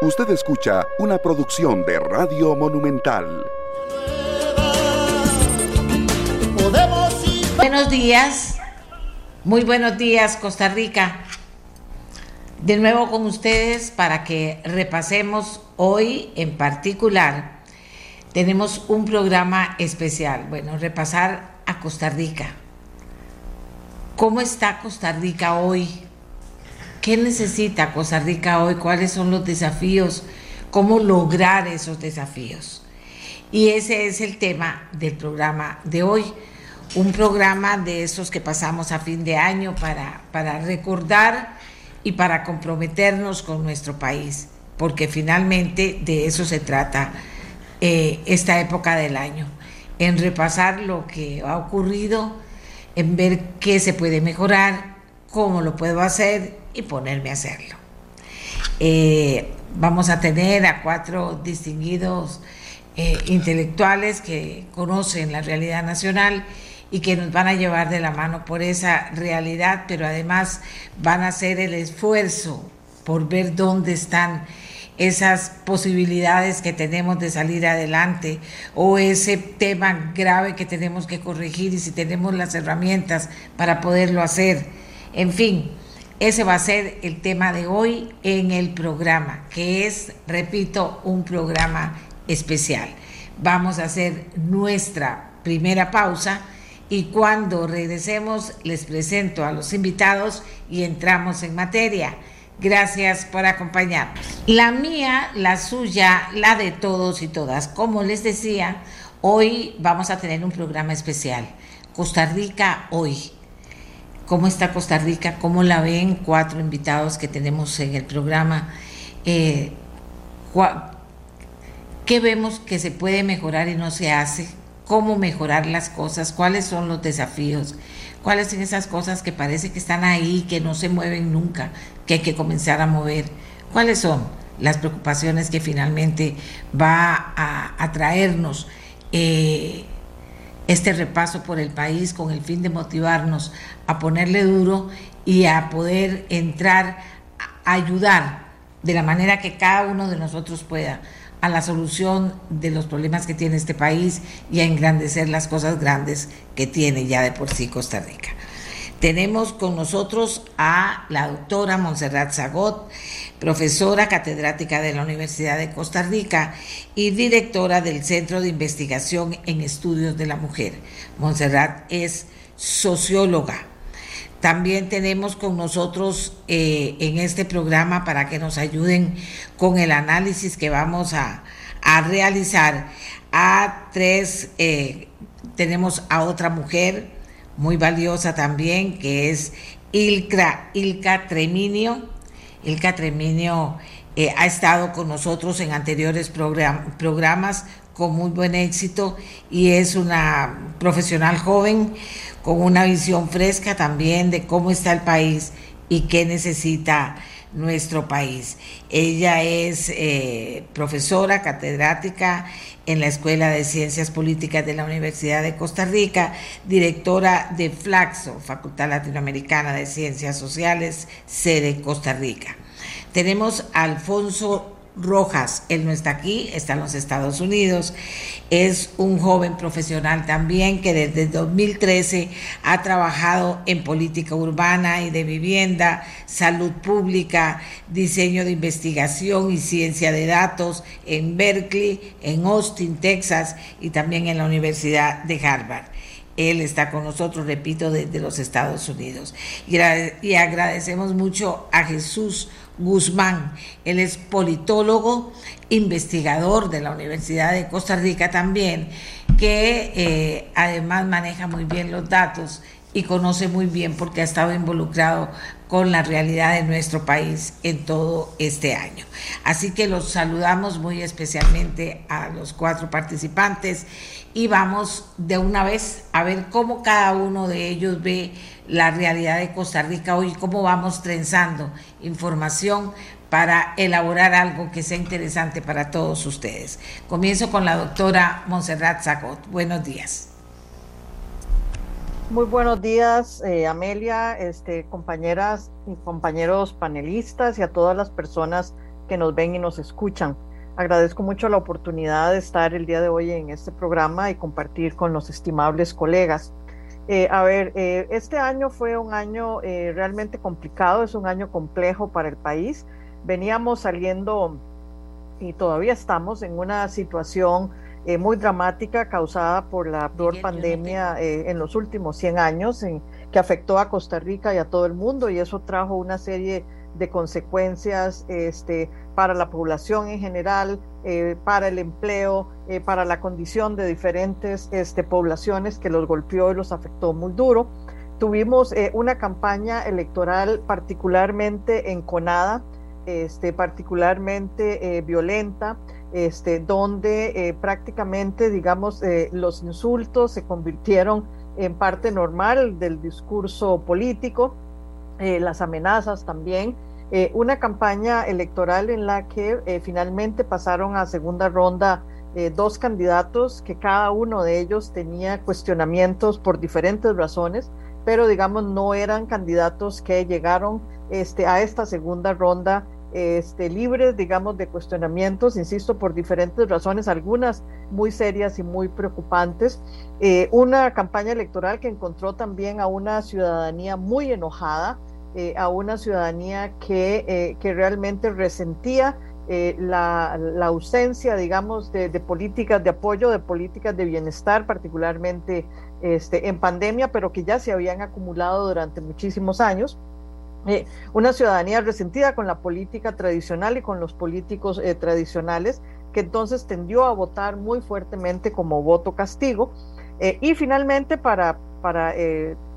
Usted escucha una producción de Radio Monumental. Buenos días, muy buenos días Costa Rica. De nuevo con ustedes para que repasemos hoy en particular. Tenemos un programa especial. Bueno, repasar a Costa Rica. ¿Cómo está Costa Rica hoy? ¿Qué necesita Costa Rica hoy? ¿Cuáles son los desafíos? ¿Cómo lograr esos desafíos? Y ese es el tema del programa de hoy. Un programa de esos que pasamos a fin de año para, para recordar y para comprometernos con nuestro país, porque finalmente de eso se trata eh, esta época del año, en repasar lo que ha ocurrido, en ver qué se puede mejorar, cómo lo puedo hacer y ponerme a hacerlo. Eh, vamos a tener a cuatro distinguidos eh, intelectuales que conocen la realidad nacional y que nos van a llevar de la mano por esa realidad, pero además van a hacer el esfuerzo por ver dónde están esas posibilidades que tenemos de salir adelante o ese tema grave que tenemos que corregir y si tenemos las herramientas para poderlo hacer. En fin, ese va a ser el tema de hoy en el programa, que es, repito, un programa especial. Vamos a hacer nuestra primera pausa y cuando regresemos les presento a los invitados y entramos en materia. Gracias por acompañarnos. La mía, la suya, la de todos y todas. Como les decía, hoy vamos a tener un programa especial. Costa Rica hoy cómo está Costa Rica, cómo la ven, cuatro invitados que tenemos en el programa. Eh, ¿Qué vemos que se puede mejorar y no se hace? ¿Cómo mejorar las cosas? ¿Cuáles son los desafíos? ¿Cuáles son esas cosas que parece que están ahí, que no se mueven nunca, que hay que comenzar a mover? ¿Cuáles son las preocupaciones que finalmente va a, traernos? Eh, este repaso por el país con el fin de motivarnos a ponerle duro y a poder entrar a ayudar de la manera que cada uno de nosotros pueda a la solución de los problemas que tiene este país y a engrandecer las cosas grandes que tiene ya de por sí Costa Rica. Tenemos con nosotros a la doctora Montserrat Zagot, profesora catedrática de la Universidad de Costa Rica y directora del Centro de Investigación en Estudios de la Mujer. Montserrat es socióloga. También tenemos con nosotros eh, en este programa para que nos ayuden con el análisis que vamos a, realizar a tres, eh, tenemos a otra mujer, muy valiosa también, que es Ilka, Ilka Treminio. Ilka Treminio eh, ha estado con nosotros en anteriores programas con muy buen éxito y es una profesional joven con una visión fresca también de cómo está el país y qué necesita nuestro país. Ella es eh, profesora catedrática en la Escuela de Ciencias Políticas de la Universidad de Costa Rica, directora de Flaxo, Facultad Latinoamericana de Ciencias Sociales, sede Costa Rica. Tenemos a Alfonso Rojas. Él no está aquí, está en los Estados Unidos. Es un joven profesional también que desde 2013 ha trabajado en política urbana y de vivienda, salud pública, diseño de investigación y ciencia de datos en Berkeley, en Austin, Texas y también en la Universidad de Harvard. Él está con nosotros, repito, desde los Estados Unidos. Y, agradecemos mucho a Jesús Guzmán. Él es politólogo, investigador de la Universidad de Costa Rica también, que eh, además maneja muy bien los datos y conoce muy bien porque ha estado involucrado con la realidad de nuestro país en todo este año. Así que los saludamos muy especialmente a los cuatro participantes y vamos de una vez a ver cómo cada uno de ellos ve la realidad de Costa Rica hoy, cómo vamos trenzando información para elaborar algo que sea interesante para todos ustedes. Comienzo con la doctora Montserrat Zagot. Buenos días. Muy buenos días, eh, Amelia, este, compañeras y compañeros panelistas y a todas las personas que nos ven y nos escuchan. Agradezco mucho la oportunidad de estar el día de hoy en este programa y compartir con los estimables colegas. Eh, a ver, eh, este año fue un año eh, realmente complicado, es un año complejo para el país. Veníamos saliendo y todavía estamos en una situación muy dramática causada por la peor pandemia en los últimos 100 años, en, que afectó a Costa Rica y a todo el mundo y eso trajo una serie de consecuencias este, para la población en general, eh, para el empleo, eh, para la condición de diferentes este, poblaciones que los golpeó y los afectó muy duro. Tuvimos eh, una campaña electoral particularmente enconada, este, particularmente violenta, este, donde prácticamente, digamos, los insultos se convirtieron en parte normal del discurso político, las amenazas también, eh, una campaña electoral en la que eh, finalmente pasaron a segunda ronda eh, dos candidatos que cada uno de ellos tenía cuestionamientos por diferentes razones, pero digamos no eran candidatos que llegaron este, a esta segunda ronda este, libres, digamos, de cuestionamientos, insisto, por diferentes razones, algunas muy serias y muy preocupantes. una campaña electoral que encontró también a una ciudadanía muy enojada, eh, a una ciudadanía que, eh, que realmente resentía eh, la, la, ausencia, digamos, de, políticas de apoyo, de políticas de bienestar, particularmente este, en pandemia, pero que ya se habían acumulado durante muchísimos años. una ciudadanía resentida con la política tradicional y con los políticos tradicionales, que entonces tendió a votar muy fuertemente como voto castigo. y finalmente, para, para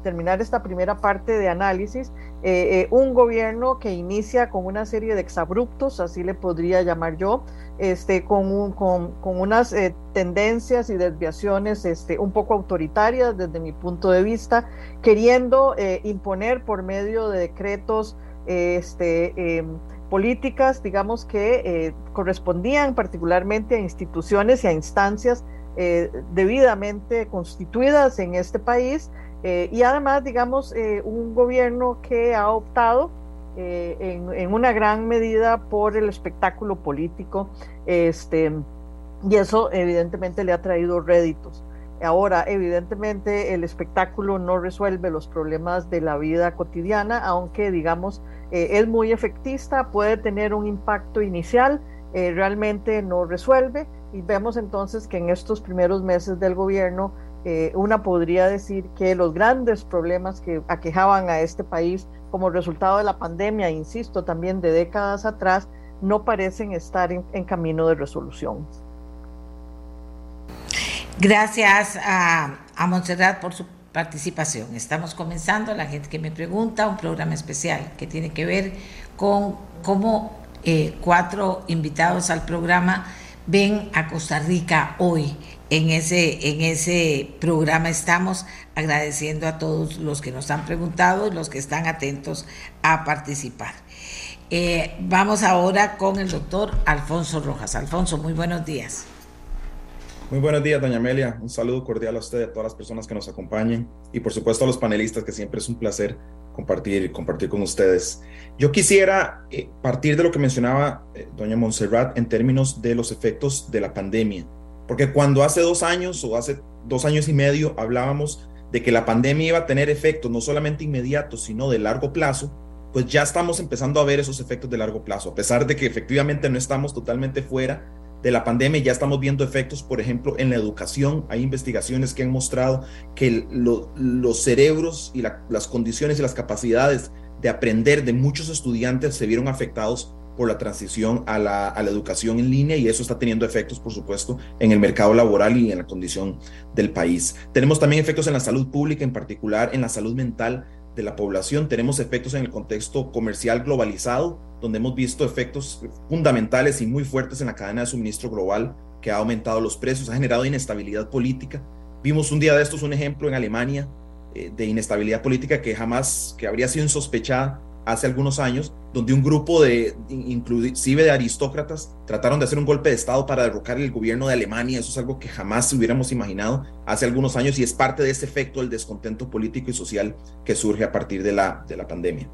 terminar esta primera parte de análisis, eh, eh, un gobierno que inicia con una serie de exabruptos, así le podría llamar yo, este, con, con, con, unas eh, tendencias y desviaciones este, un poco autoritarias desde mi punto de vista, queriendo imponer por medio de decretos este, em, políticas, digamos, que correspondían particularmente a instituciones y a instancias debidamente constituidas en este país, eh, y además, digamos, eh, un gobierno que ha optado eh, en, una gran medida por el espectáculo político, este, y eso evidentemente le ha traído réditos. Ahora, evidentemente, el espectáculo no resuelve los problemas de la vida cotidiana, aunque, digamos, es muy efectista, puede tener un impacto inicial, realmente no resuelve, y vemos entonces que en estos primeros meses del gobierno eh, una podría decir que los grandes problemas que aquejaban a este país como resultado de la pandemia, insisto, también de décadas atrás, no parecen estar en, camino de resolución. Gracias a, a Montserrat por su participación. Estamos comenzando, la gente que me pregunta, un programa especial que tiene que ver con cómo eh, cuatro invitados al programa ven a Costa Rica hoy en ese, en ese programa estamos agradeciendo a todos los que nos han preguntado y los que están atentos a participar. Eh, vamos ahora con el doctor Alfonso Rojas. Alfonso, muy buenos días. Muy buenos días, doña Amelia. Un saludo cordial a usted a todas las personas que nos acompañen y por supuesto a los panelistas, que siempre es un placer compartir, compartir con ustedes. Yo quisiera eh, partir de lo que mencionaba eh, doña Montserrat en términos de los efectos de la pandemia porque cuando hace dos años o hace dos años y medio hablábamos de que la pandemia iba a tener efectos no solamente inmediatos, sino de largo plazo, pues ya estamos empezando a ver esos efectos de largo plazo. A pesar de que efectivamente no estamos totalmente fuera de la pandemia, ya estamos viendo efectos, por ejemplo, en la educación. Hay investigaciones que han mostrado que los cerebros y las condiciones y las capacidades de aprender de muchos estudiantes se vieron afectados por la transición a la, a la, educación en línea y eso está teniendo efectos, por supuesto, en el mercado laboral y en la condición del país. Tenemos también efectos en la salud pública, en particular en la salud mental de la población. Tenemos efectos en el contexto comercial globalizado, donde hemos visto efectos fundamentales y muy fuertes en la cadena de suministro global, que ha aumentado los precios, ha generado inestabilidad política. Vimos un día de estos un ejemplo en Alemania eh, de inestabilidad política que jamás, que habría sido insospechada hace algunos años, donde un grupo de, inclusive de aristócratas, trataron de hacer un golpe de Estado para derrocar el gobierno de Alemania. Eso es algo que jamás hubiéramos imaginado hace algunos años y es parte de ese efecto del descontento político y social que surge a partir de la, de la pandemia.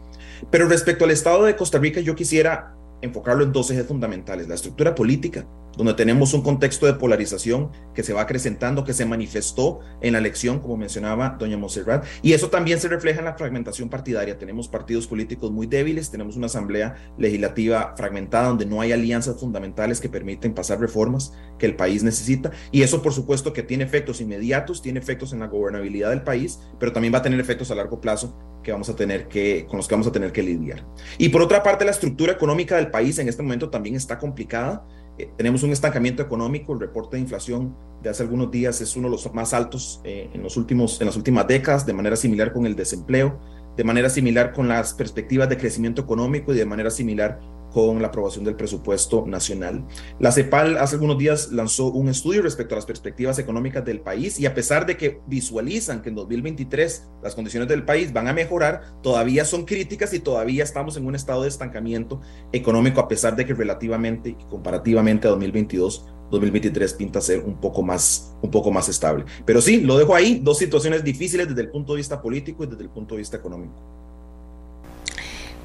Pero respecto al estado de Costa Rica, yo quisiera enfocarlo en dos ejes fundamentales, la estructura política, donde tenemos un contexto de polarización que se va acrecentando, que se manifestó en la elección, como mencionaba doña Monserrat, y eso también se refleja en la fragmentación partidaria. Tenemos partidos políticos muy débiles, tenemos una asamblea legislativa fragmentada donde no hay alianzas fundamentales que permiten pasar reformas que el país necesita, y eso por supuesto que tiene efectos inmediatos, tiene efectos en la gobernabilidad del país, pero también va a tener efectos a largo plazo que vamos a tener que, con los que vamos a tener que lidiar. Y por otra parte, la estructura económica del país en este momento también está complicada. Eh, tenemos un estancamiento económico, el reporte de inflación de hace algunos días es uno de los más altos eh, en, los últimos, en las últimas décadas, de manera similar con el desempleo, de manera similar con las perspectivas de crecimiento económico y de manera similar con la aprobación del presupuesto nacional. La CEPAL hace algunos días lanzó un estudio respecto a las perspectivas económicas del país y a pesar de que visualizan que en 2023 las condiciones del país van a mejorar, todavía son críticas y todavía estamos en un estado de estancamiento económico a pesar de que relativamente y comparativamente a 2022 2023 pinta ser un poco más un poco más estable. Pero sí, lo dejo ahí, dos situaciones difíciles desde el punto de vista político y desde el punto de vista económico.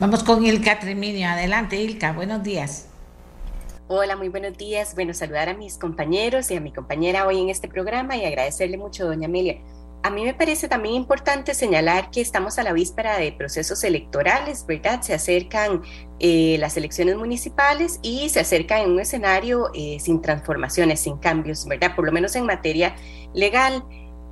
Vamos con Ilka Treminio. Adelante, Ilka. Buenos días. Hola, muy buenos días. Bueno, saludar a mis compañeros y a mi compañera hoy en este programa y agradecerle mucho, doña Amelia. A mí me parece también importante señalar que estamos a la víspera de procesos electorales, ¿verdad? Se acercan eh, las elecciones municipales y se acercan en un escenario eh, sin transformaciones, sin cambios, ¿verdad? Por lo menos en materia legal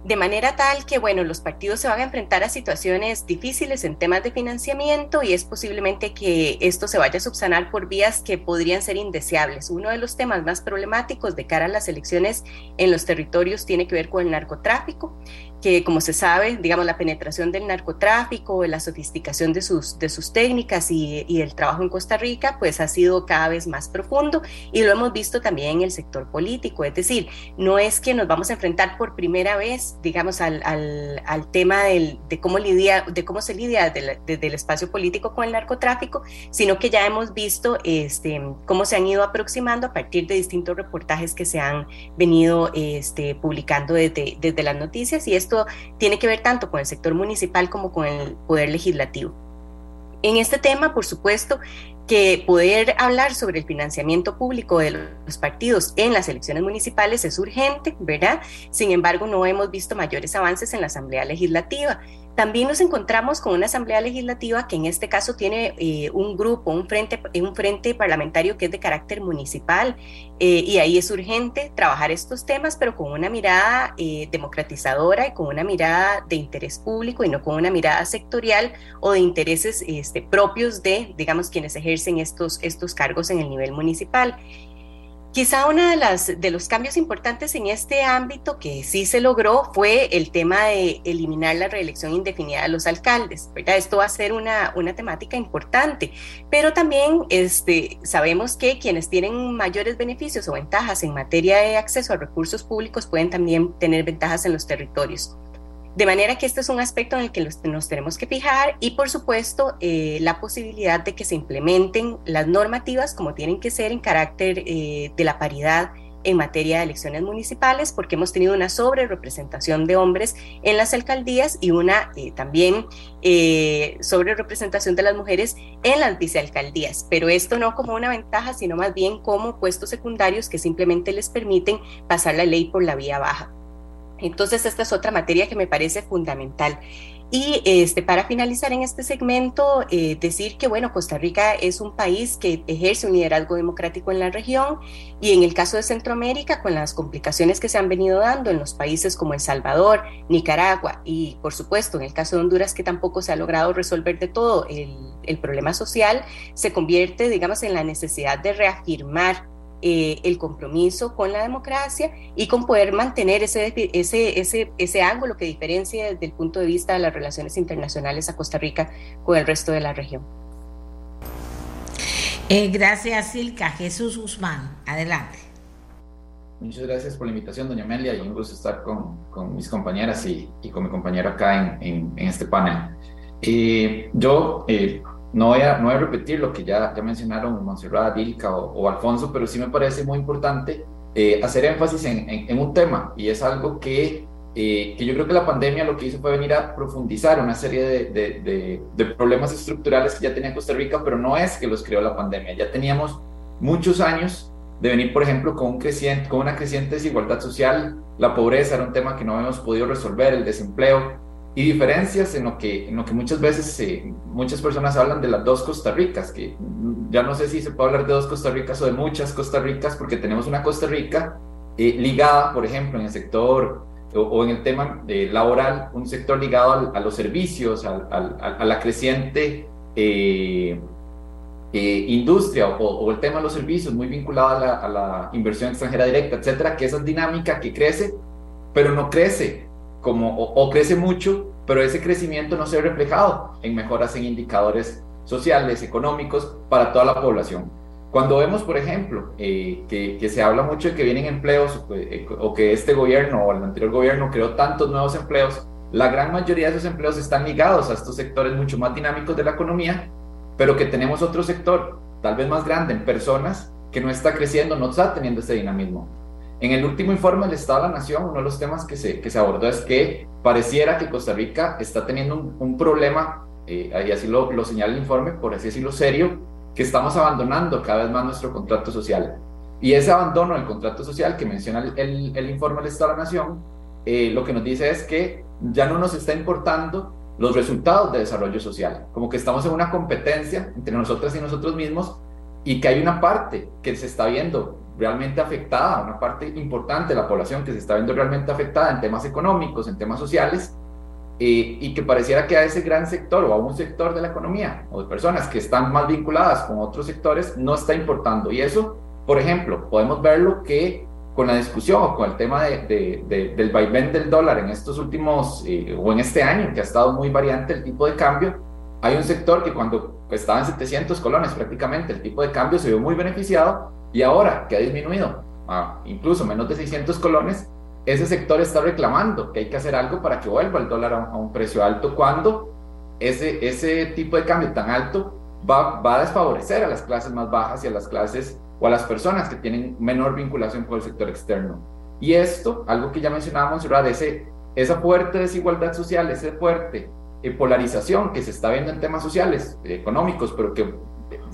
de manera tal que, bueno, los partidos se van a enfrentar a situaciones difíciles en temas de financiamiento y es posiblemente que esto se vaya a subsanar por vías que podrían ser indeseables. Uno de los temas más problemáticos de cara a las elecciones en los territorios tiene que ver con el narcotráfico que como se sabe, digamos, la penetración del narcotráfico, la sofisticación de sus, de sus técnicas y, y, el trabajo en Costa Rica, pues ha sido cada vez más profundo y lo hemos visto también en el sector político. Es decir, no es que nos vamos a enfrentar por primera vez, digamos, al, al, al tema del, de, cómo lidia, de cómo se lidia desde el espacio político con el narcotráfico, sino que ya hemos visto este, cómo se han ido aproximando a partir de distintos reportajes que se han venido este, publicando desde, desde las noticias y esto esto tiene que ver tanto con el sector municipal como con el poder legislativo. En este tema, por supuesto, que poder hablar sobre el financiamiento público de los partidos en las elecciones municipales es urgente, ¿verdad? Sin embargo, no hemos visto mayores avances en la Asamblea Legislativa. También nos encontramos con una Asamblea Legislativa que en este caso tiene eh, un grupo, un frente, un frente parlamentario que es de carácter municipal eh, y ahí es urgente trabajar estos temas, pero con una mirada eh, democratizadora y con una mirada de interés público y no con una mirada sectorial o de intereses este, propios de, digamos, quienes ejercen estos, estos cargos en el nivel municipal. Quizá uno de, las, de los cambios importantes en este ámbito que sí se logró fue el tema de eliminar la reelección indefinida de los alcaldes. ¿verdad? Esto va a ser una, una temática importante, pero también este, sabemos que quienes tienen mayores beneficios o ventajas en materia de acceso a recursos públicos pueden también tener ventajas en los territorios. De manera que este es un aspecto en el que nos tenemos que fijar y por supuesto eh, la posibilidad de que se implementen las normativas como tienen que ser en carácter eh, de la paridad en materia de elecciones municipales, porque hemos tenido una sobre representación de hombres en las alcaldías y una eh, también sobre representación de las mujeres en las vicealcaldías. Pero esto no como una ventaja, sino más bien como puestos secundarios que simplemente les permiten pasar la ley por la vía baja. Entonces, esta es otra materia que me parece fundamental. Y este, para finalizar en este segmento, eh, decir que bueno, Costa Rica es un país que ejerce un liderazgo democrático en la región y en el caso de Centroamérica, con las complicaciones que se han venido dando en los países como El Salvador, Nicaragua y por supuesto en el caso de Honduras que tampoco se ha logrado resolver de todo el, el problema social, se convierte, digamos, en la necesidad de reafirmar eh, el compromiso con la democracia y con poder mantener ese, ese, ese, ese ángulo que diferencia desde el punto de vista de las relaciones internacionales a Costa Rica con el resto de la región. Eh, gracias, Silka. Jesús Guzmán, adelante. Muchas gracias por la invitación, doña Amelia, y un gusto estar con, con mis compañeras y, y, con mi compañero acá en, en, este panel. Eh, yo no voy, a, no voy a repetir lo que ya, ya mencionaron Monserrat, Ilka o, Alfonso, pero sí me parece muy importante eh, hacer énfasis en, un tema y es algo que eh, que yo creo que la pandemia lo que hizo fue venir a profundizar una serie de, de, problemas estructurales que ya tenía Costa Rica, pero no es que los creó la pandemia, ya teníamos muchos años de venir, por ejemplo, con, un creciente, con una creciente desigualdad social, la pobreza era un tema que no habíamos podido resolver, el desempleo, y diferencias en lo que, en lo que muchas veces eh, muchas personas hablan de las dos Costa Ricas, que ya no sé si se puede hablar de dos Costa Ricas o de muchas Costa Ricas, porque tenemos una Costa Rica eh, ligada, por ejemplo, en el sector o, en el tema laboral, un sector ligado a los servicios, a la creciente eh, industria o, el tema de los servicios, muy vinculado a la, a la inversión extranjera directa, etcétera, que esa dinámica que crece, pero no crece como, o, crece mucho, pero ese crecimiento no se ve reflejado en mejoras en indicadores sociales, económicos para toda la población. Cuando vemos, por ejemplo, eh, que, que, se habla mucho de que vienen empleos eh, o que este gobierno o el anterior gobierno creó tantos nuevos empleos, la gran mayoría de esos empleos están ligados a estos sectores mucho más dinámicos de la economía, pero que tenemos otro sector, tal vez más grande, en personas que no está creciendo, no está teniendo ese dinamismo. En el último informe del Estado de la Nación, uno de los temas que se, que se abordó es que pareciera que Costa Rica está teniendo un, problema, eh, y así lo, lo, señala el informe, por así decirlo serio, que estamos abandonando cada vez más nuestro contrato social. Y ese abandono del contrato social que menciona el, el, informe del Estado de la Nación, eh, lo que nos dice es que ya no nos está importando los resultados de desarrollo social, como que estamos en una competencia entre nosotras y nosotros mismos y que hay una parte que se está viendo realmente afectada, una parte importante de la población que se está viendo realmente afectada en temas económicos, en temas sociales, eh, y que pareciera que a ese gran sector o a un sector de la economía o de personas que están más vinculadas con otros sectores no está importando. Y eso, por ejemplo, podemos verlo que con la discusión o con el tema de, del vaivén del dólar en estos últimos eh, o en este año, que ha estado muy variante el tipo de cambio, hay un sector que cuando estaba en 700 colones prácticamente el tipo de cambio se vio muy beneficiado y ahora que ha disminuido a incluso menos de 600 colones, ese sector está reclamando que hay que hacer algo para que vuelva el dólar a un, precio alto cuando ese, ese tipo de cambio tan alto va, va a desfavorecer a las clases más bajas y a las clases o a las personas que tienen menor vinculación con el sector externo. Y esto, algo que ya mencionábamos, ese, esa fuerte desigualdad social, ese fuerte eh, polarización que se está viendo en temas sociales, económicos, pero que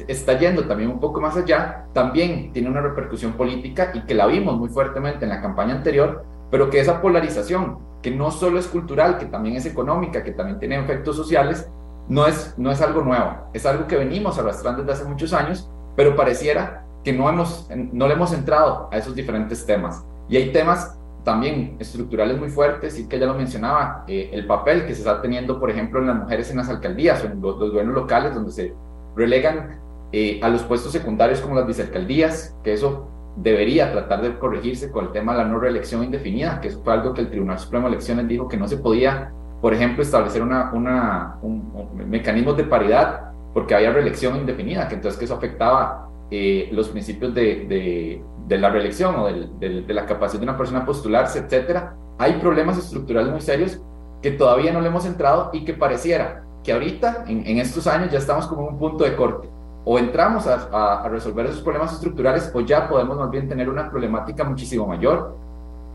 está yendo también un poco más allá, también tiene una repercusión política y que la vimos muy fuertemente en la campaña anterior, pero que esa polarización, que no solo es cultural, que también es económica, que también tiene efectos sociales, no es, no es algo nuevo, es algo que venimos arrastrando desde hace muchos años, pero pareciera que no, hemos, no le hemos entrado a esos diferentes temas. Y hay temas también estructurales muy fuertes, y que ya lo mencionaba, eh, el papel que se está teniendo, por ejemplo, en las mujeres en las alcaldías o en los, los gobiernos locales, donde se relegan eh, a los puestos secundarios como las vicealcaldías, que eso debería tratar de corregirse con el tema de la no reelección indefinida, que eso fue algo que el Tribunal Supremo de Elecciones dijo que no se podía, por ejemplo, establecer una, una un, mecanismos de paridad porque había reelección indefinida, que entonces que eso afectaba eh, los principios de, de, la reelección o de, de, la capacidad de una persona a postularse, etcétera. Hay problemas estructurales muy serios que todavía no le hemos entrado y que pareciera que ahorita, en, en estos años, ya estamos como en un punto de corte o entramos a, resolver esos problemas estructurales o ya podemos más bien tener una problemática muchísimo mayor.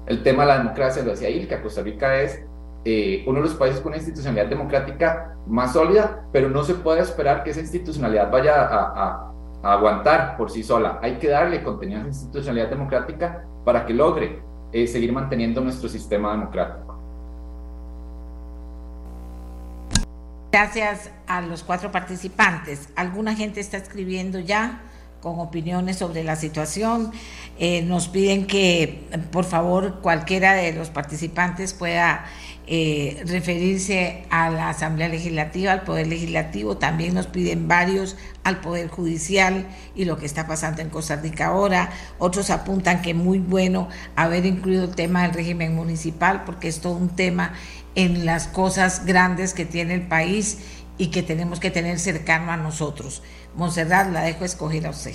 El tema de la democracia, lo decía Ilka, Costa Rica es eh, uno de los países con una institucionalidad democrática más sólida, pero no se puede esperar que esa institucionalidad vaya a, aguantar por sí sola. Hay que darle contenido a esa institucionalidad democrática para que logre eh, seguir manteniendo nuestro sistema democrático. Gracias a los cuatro participantes. Alguna gente está escribiendo ya con opiniones sobre la situación. Eh, nos piden que, por favor, cualquiera de los participantes pueda eh, referirse a la Asamblea Legislativa, al Poder Legislativo. También nos piden varios al Poder Judicial y lo que está pasando en Costa Rica ahora. Otros apuntan que muy bueno haber incluido el tema del régimen municipal, porque es todo un tema en las cosas grandes que tiene el país y que tenemos que tener cercano a nosotros. Monserrat, la dejo escoger a usted.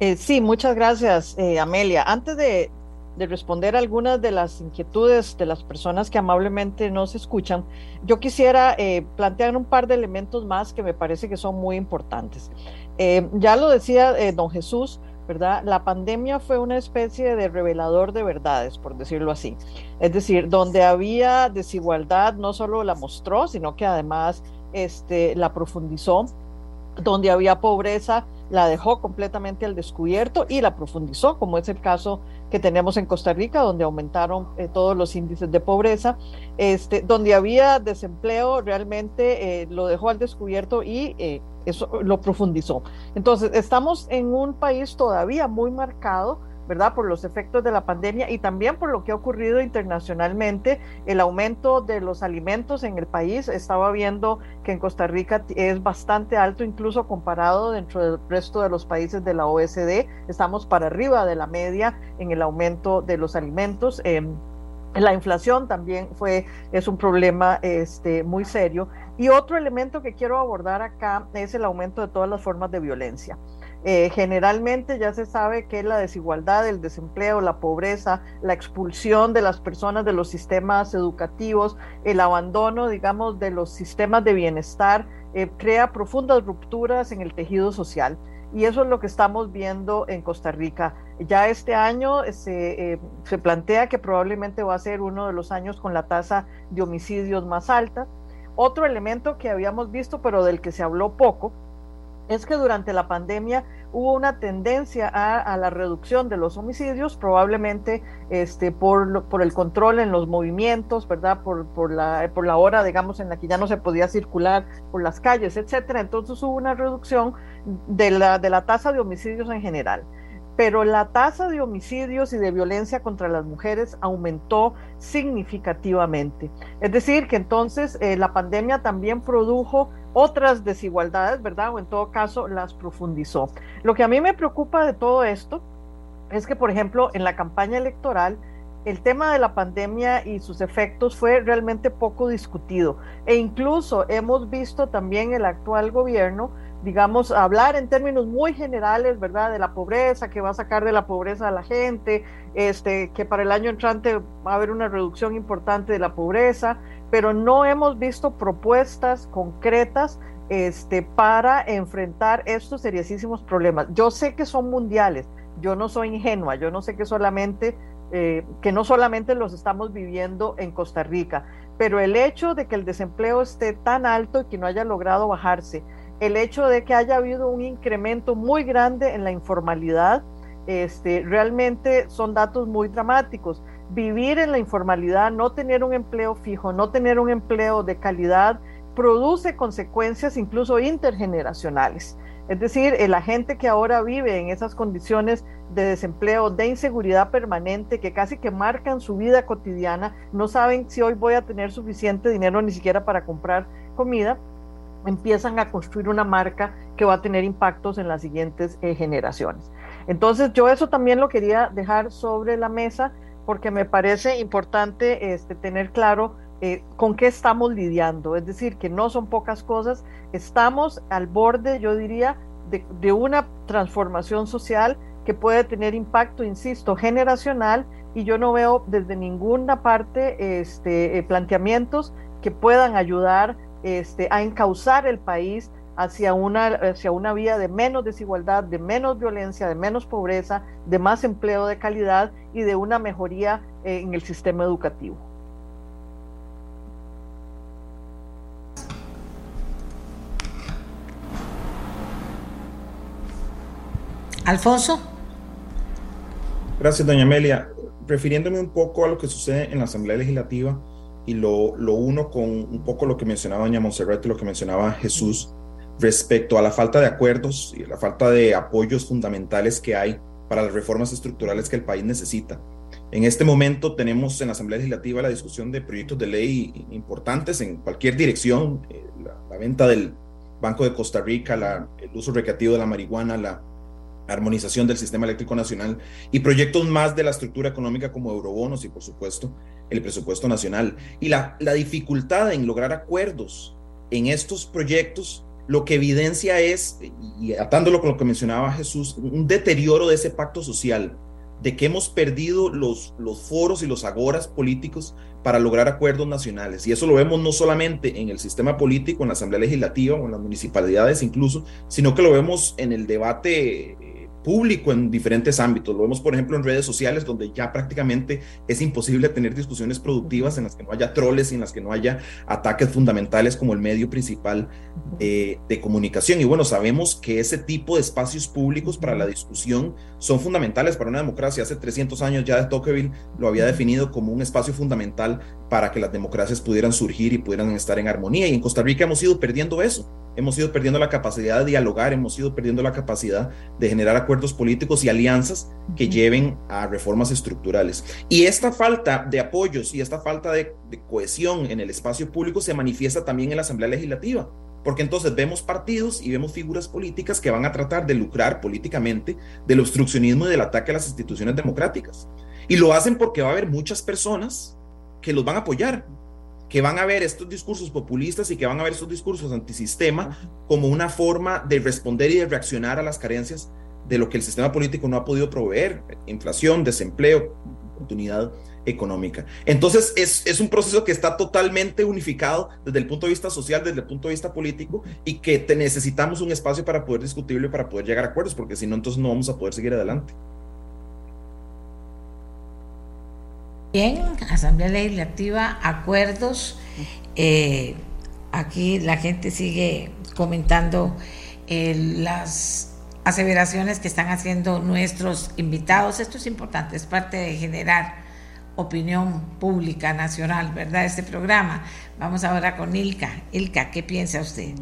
Eh, sí, muchas gracias, eh, Amelia. Antes de, de, responder algunas de las inquietudes de las personas que amablemente nos escuchan, yo quisiera eh, plantear un par de elementos más que me parece que son muy importantes. ya lo decía don Jesús, ¿verdad? La pandemia fue una especie de revelador de verdades, por decirlo así. Es decir, donde había desigualdad, no solo la mostró, sino que además este, la profundizó. Donde había pobreza, la dejó completamente al descubierto y la profundizó, como es el caso que tenemos en Costa Rica, donde aumentaron eh, todos los índices de pobreza, este, donde había desempleo, realmente eh, lo dejó al descubierto y eh, eso lo profundizó. Entonces, estamos en un país todavía muy marcado ¿verdad? Por los efectos de la pandemia y también por lo que ha ocurrido internacionalmente, el aumento de los alimentos en el país. Estaba viendo que en Costa Rica es bastante alto, incluso comparado dentro del resto de los países de la OSD. Estamos para arriba de la media en el aumento de los alimentos. Em, la inflación también fue, es un problema este, muy serio. Y otro elemento que quiero abordar acá es el aumento de todas las formas de violencia. Eh, generalmente ya se sabe que la desigualdad, el desempleo, la pobreza, la expulsión de las personas de los sistemas educativos, el abandono, digamos, de los sistemas de bienestar, eh, crea profundas rupturas en el tejido social. Y eso es lo que estamos viendo en Costa Rica. Ya este año se, eh, se plantea que probablemente va a ser uno de los años con la tasa de homicidios más alta. Otro elemento que habíamos visto, pero del que se habló poco, es que durante la pandemia hubo una tendencia a, la reducción de los homicidios, probablemente este, por, por el control en los movimientos, ¿verdad? Por, por, la, por la hora, digamos, en la que ya no se podía circular por las calles, etcétera. Entonces hubo una reducción de la tasa de homicidios en general pero la tasa de homicidios y de violencia contra las mujeres aumentó significativamente. Es decir, que entonces eh, la pandemia también produjo otras desigualdades, ¿verdad? O en todo caso las profundizó. Lo que a mí me preocupa de todo esto es que, por ejemplo, en la campaña electoral, el tema de la pandemia y sus efectos fue realmente poco discutido. E incluso hemos visto también el actual gobierno digamos, hablar en términos muy generales, ¿verdad? De la pobreza, que va a sacar de la pobreza a la gente, este, que para el año entrante va a haber una reducción importante de la pobreza, pero no hemos visto propuestas concretas este, para enfrentar estos seriosísimos problemas. Yo sé que son mundiales, yo no soy ingenua, yo no sé que solamente eh, que no solamente los estamos viviendo en Costa Rica, pero el hecho de que el desempleo esté tan alto y que no haya logrado bajarse, el hecho de que haya habido un incremento muy grande en la informalidad, este, realmente son datos muy dramáticos. Vivir en la informalidad, no tener un empleo fijo, no tener un empleo de calidad, produce consecuencias incluso intergeneracionales. Es decir, la gente que ahora vive en esas condiciones de desempleo, de inseguridad permanente, que casi que marcan su vida cotidiana, no saben si hoy voy a tener suficiente dinero ni siquiera para comprar comida, empiezan a construir una marca que va a tener impactos en las siguientes eh, generaciones. Entonces yo eso también lo quería dejar sobre la mesa porque me parece importante este, tener claro eh, con qué estamos lidiando. Es decir, que no son pocas cosas, estamos al borde, yo diría, de, una transformación social que puede tener impacto, insisto, generacional y yo no veo desde ninguna parte este, eh, planteamientos que puedan ayudar este, a encauzar el país hacia una, hacia una vía de menos desigualdad, de menos violencia, de menos pobreza, de más empleo de calidad y de una mejoría en el sistema educativo. Alfonso. Gracias, doña Amelia. Refiriéndome un poco a lo que sucede en la Asamblea Legislativa, y lo, lo uno con un poco lo que mencionaba doña Monserrat y lo que mencionaba Jesús respecto a la falta de acuerdos y la falta de apoyos fundamentales que hay para las reformas estructurales que el país necesita. En este momento tenemos en la Asamblea Legislativa la discusión de proyectos de ley importantes en cualquier dirección, eh, la, venta del Banco de Costa Rica, el uso recreativo de la marihuana, la armonización del sistema eléctrico nacional y proyectos más de la estructura económica como eurobonos y por supuesto el presupuesto nacional. Y la, la dificultad en lograr acuerdos en estos proyectos lo que evidencia es, y atándolo con lo que mencionaba Jesús, un deterioro de ese pacto social, de que hemos perdido los, los foros y los agoras políticos para lograr acuerdos nacionales. Y eso lo vemos no solamente en el sistema político, en la Asamblea Legislativa o en las municipalidades incluso, sino que lo vemos en el debate público en diferentes ámbitos. Lo vemos, por ejemplo, en redes sociales, donde ya prácticamente es imposible tener discusiones productivas en las que no haya troles y en las que no haya ataques fundamentales como el medio principal de, de comunicación. Y bueno, sabemos que ese tipo de espacios públicos para la discusión son fundamentales para una democracia. Hace 300 años ya de Tocqueville lo había definido como un espacio fundamental para que las democracias pudieran surgir y pudieran estar en armonía. Y en Costa Rica hemos ido perdiendo eso. Hemos ido perdiendo la capacidad de dialogar, hemos ido perdiendo la capacidad de generar acuerdos políticos y alianzas que lleven a reformas estructurales. Y esta falta de apoyos y esta falta de, de cohesión en el espacio público se manifiesta también en la Asamblea Legislativa porque entonces vemos partidos y vemos figuras políticas que van a tratar de lucrar políticamente del obstruccionismo y del ataque a las instituciones democráticas. Y lo hacen porque va a haber muchas personas que los van a apoyar, que van a ver estos discursos populistas y que van a ver estos discursos antisistema como una forma de responder y de reaccionar a las carencias de lo que el sistema político no ha podido proveer, inflación, desempleo, oportunidad económica. Entonces, es, es, un proceso que está totalmente unificado desde el punto de vista social, desde el punto de vista político, y que necesitamos un espacio para poder discutirlo y para poder llegar a acuerdos, porque si no, entonces no vamos a poder seguir adelante. Bien, Asamblea Legislativa, acuerdos. Eh, aquí la gente sigue comentando eh, las aseveraciones que están haciendo nuestros invitados. Esto es importante, es parte de generar opinión pública nacional, ¿verdad? Este programa. Vamos ahora con Ilka. Ilka, ¿qué piensa usted?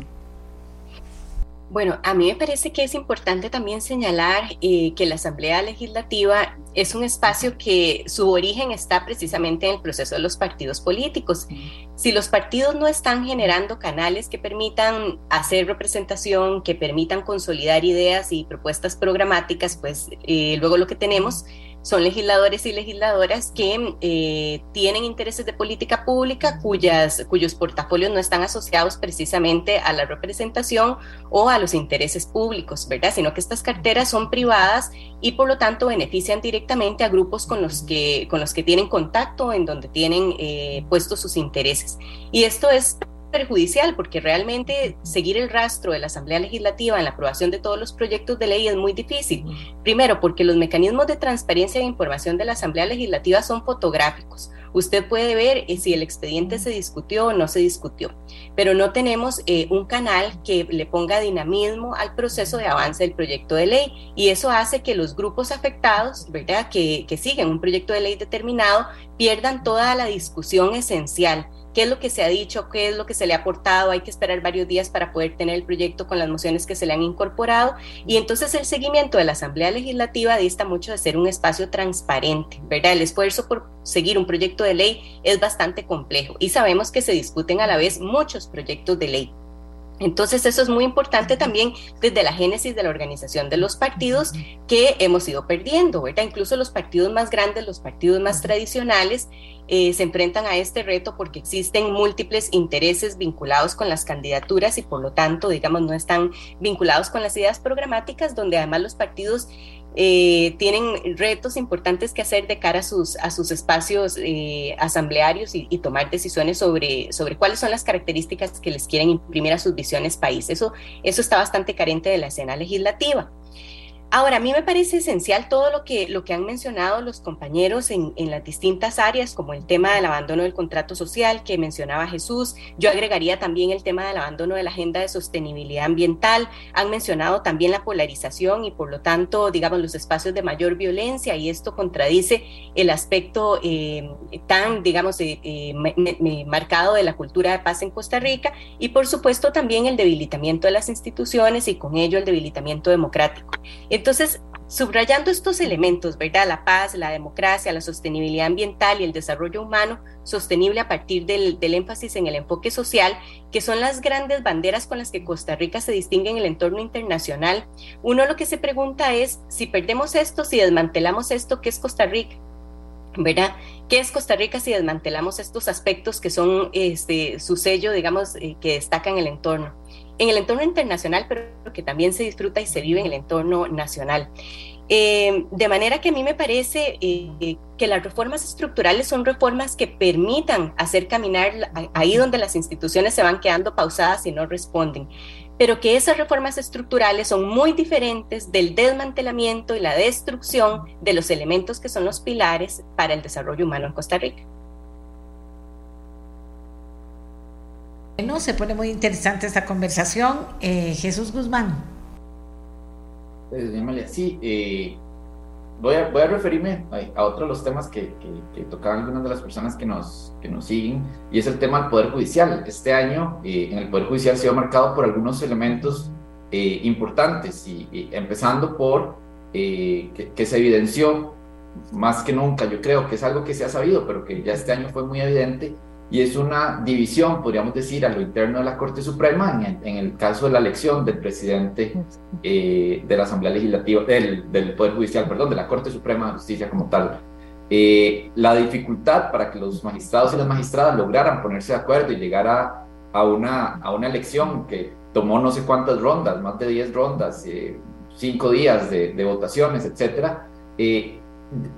Bueno, a mí me parece que es importante también señalar eh, que la Asamblea Legislativa es un espacio que su origen está precisamente en el proceso de los partidos políticos. Si los partidos no están generando canales que permitan hacer representación, que permitan consolidar ideas y propuestas programáticas, pues eh, luego lo que tenemos son legisladores y legisladoras que eh, tienen intereses de política pública cuyas, cuyos portafolios no están asociados precisamente a la representación o a los intereses públicos, ¿verdad? Sino que estas carteras son privadas y por lo tanto benefician directamente a grupos con los que, con los que tienen contacto, en donde tienen eh, puestos sus intereses. Y esto es perjudicial porque realmente seguir el rastro de la Asamblea Legislativa en la aprobación de todos los proyectos de ley es muy difícil. Primero, porque los mecanismos de transparencia de información de la Asamblea Legislativa son fotográficos. Usted puede ver eh, si el expediente se discutió o no se discutió, pero no tenemos eh, un canal que le ponga dinamismo al proceso de avance del proyecto de ley y eso hace que los grupos afectados, ¿verdad?, que, que siguen un proyecto de ley determinado, pierdan toda la discusión esencial qué es lo que se ha dicho, qué es lo que se le ha aportado, hay que esperar varios días para poder tener el proyecto con las mociones que se le han incorporado y entonces el seguimiento de la Asamblea Legislativa dista mucho de ser un espacio transparente, ¿verdad? El esfuerzo por seguir un proyecto de ley es bastante complejo y sabemos que se discuten a la vez muchos proyectos de ley. Entonces eso es muy importante también desde la génesis de la organización de los partidos que hemos ido perdiendo, ¿verdad? Incluso los partidos más grandes, los partidos más tradicionales, eh, se enfrentan a este reto porque existen múltiples intereses vinculados con las candidaturas y por lo tanto, digamos, no están vinculados con las ideas programáticas, donde además los partidos eh, tienen retos importantes que hacer de cara a sus, a sus espacios eh, asamblearios y, y, tomar decisiones sobre, sobre cuáles son las características que les quieren imprimir a sus visiones país. Eso, eso está bastante carente de la escena legislativa. Ahora, a mí me parece esencial todo lo que, lo que han mencionado los compañeros en, en, las distintas áreas, como el tema del abandono del contrato social que mencionaba Jesús. Yo agregaría también el tema del abandono de la agenda de sostenibilidad ambiental. Han mencionado también la polarización y por lo tanto, digamos, los espacios de mayor violencia y esto contradice el aspecto eh, tan, digamos, eh, eh, marcado de la cultura de paz en Costa Rica y por supuesto también el debilitamiento de las instituciones y con ello el debilitamiento democrático. Subrayando estos elementos, ¿verdad? La paz, la democracia, la sostenibilidad ambiental y el desarrollo humano sostenible a partir del, del, énfasis en el enfoque social, que son las grandes banderas con las que Costa Rica se distingue en el entorno internacional, uno lo que se pregunta es, si perdemos esto, si desmantelamos esto, ¿qué es Costa Rica? ¿verdad? ¿Qué es Costa Rica si desmantelamos estos aspectos que son este, su sello, digamos, eh, que destacan el entorno? En el entorno internacional, pero que también se disfruta y se vive en el entorno nacional. Eh, de manera que a mí me parece eh, que las reformas estructurales son reformas que permitan hacer caminar ahí donde las instituciones se van quedando pausadas y no responden. pero que esas reformas estructurales son muy diferentes del desmantelamiento y la destrucción de los elementos que son los pilares para el desarrollo humano en Costa Rica. Bueno, se pone muy interesante esta conversación. Eh, Jesús Guzmán. Sí, eh, voy, a, voy, a, referirme a, a, otro de los temas que, que, tocaban algunas de las personas que nos, que nos siguen, y es el tema del Poder Judicial. Este año eh, en el Poder Judicial se ha marcado por algunos elementos importantes, y, empezando por que, que se evidenció más que nunca, yo creo que es algo que se ha sabido, pero que ya este año fue muy evidente, y es una división, podríamos decir, a lo interno de la Corte Suprema, en, el caso de la elección del presidente eh, de la Asamblea Legislativa, del, del, Poder Judicial, perdón, de la Corte Suprema de Justicia como tal. Eh, la dificultad para que los magistrados y las magistradas lograran ponerse de acuerdo y llegar a, a, una, a una elección que tomó no sé cuántas rondas, más de 10 rondas, eh, cinco días de, de votaciones, etcétera, eh,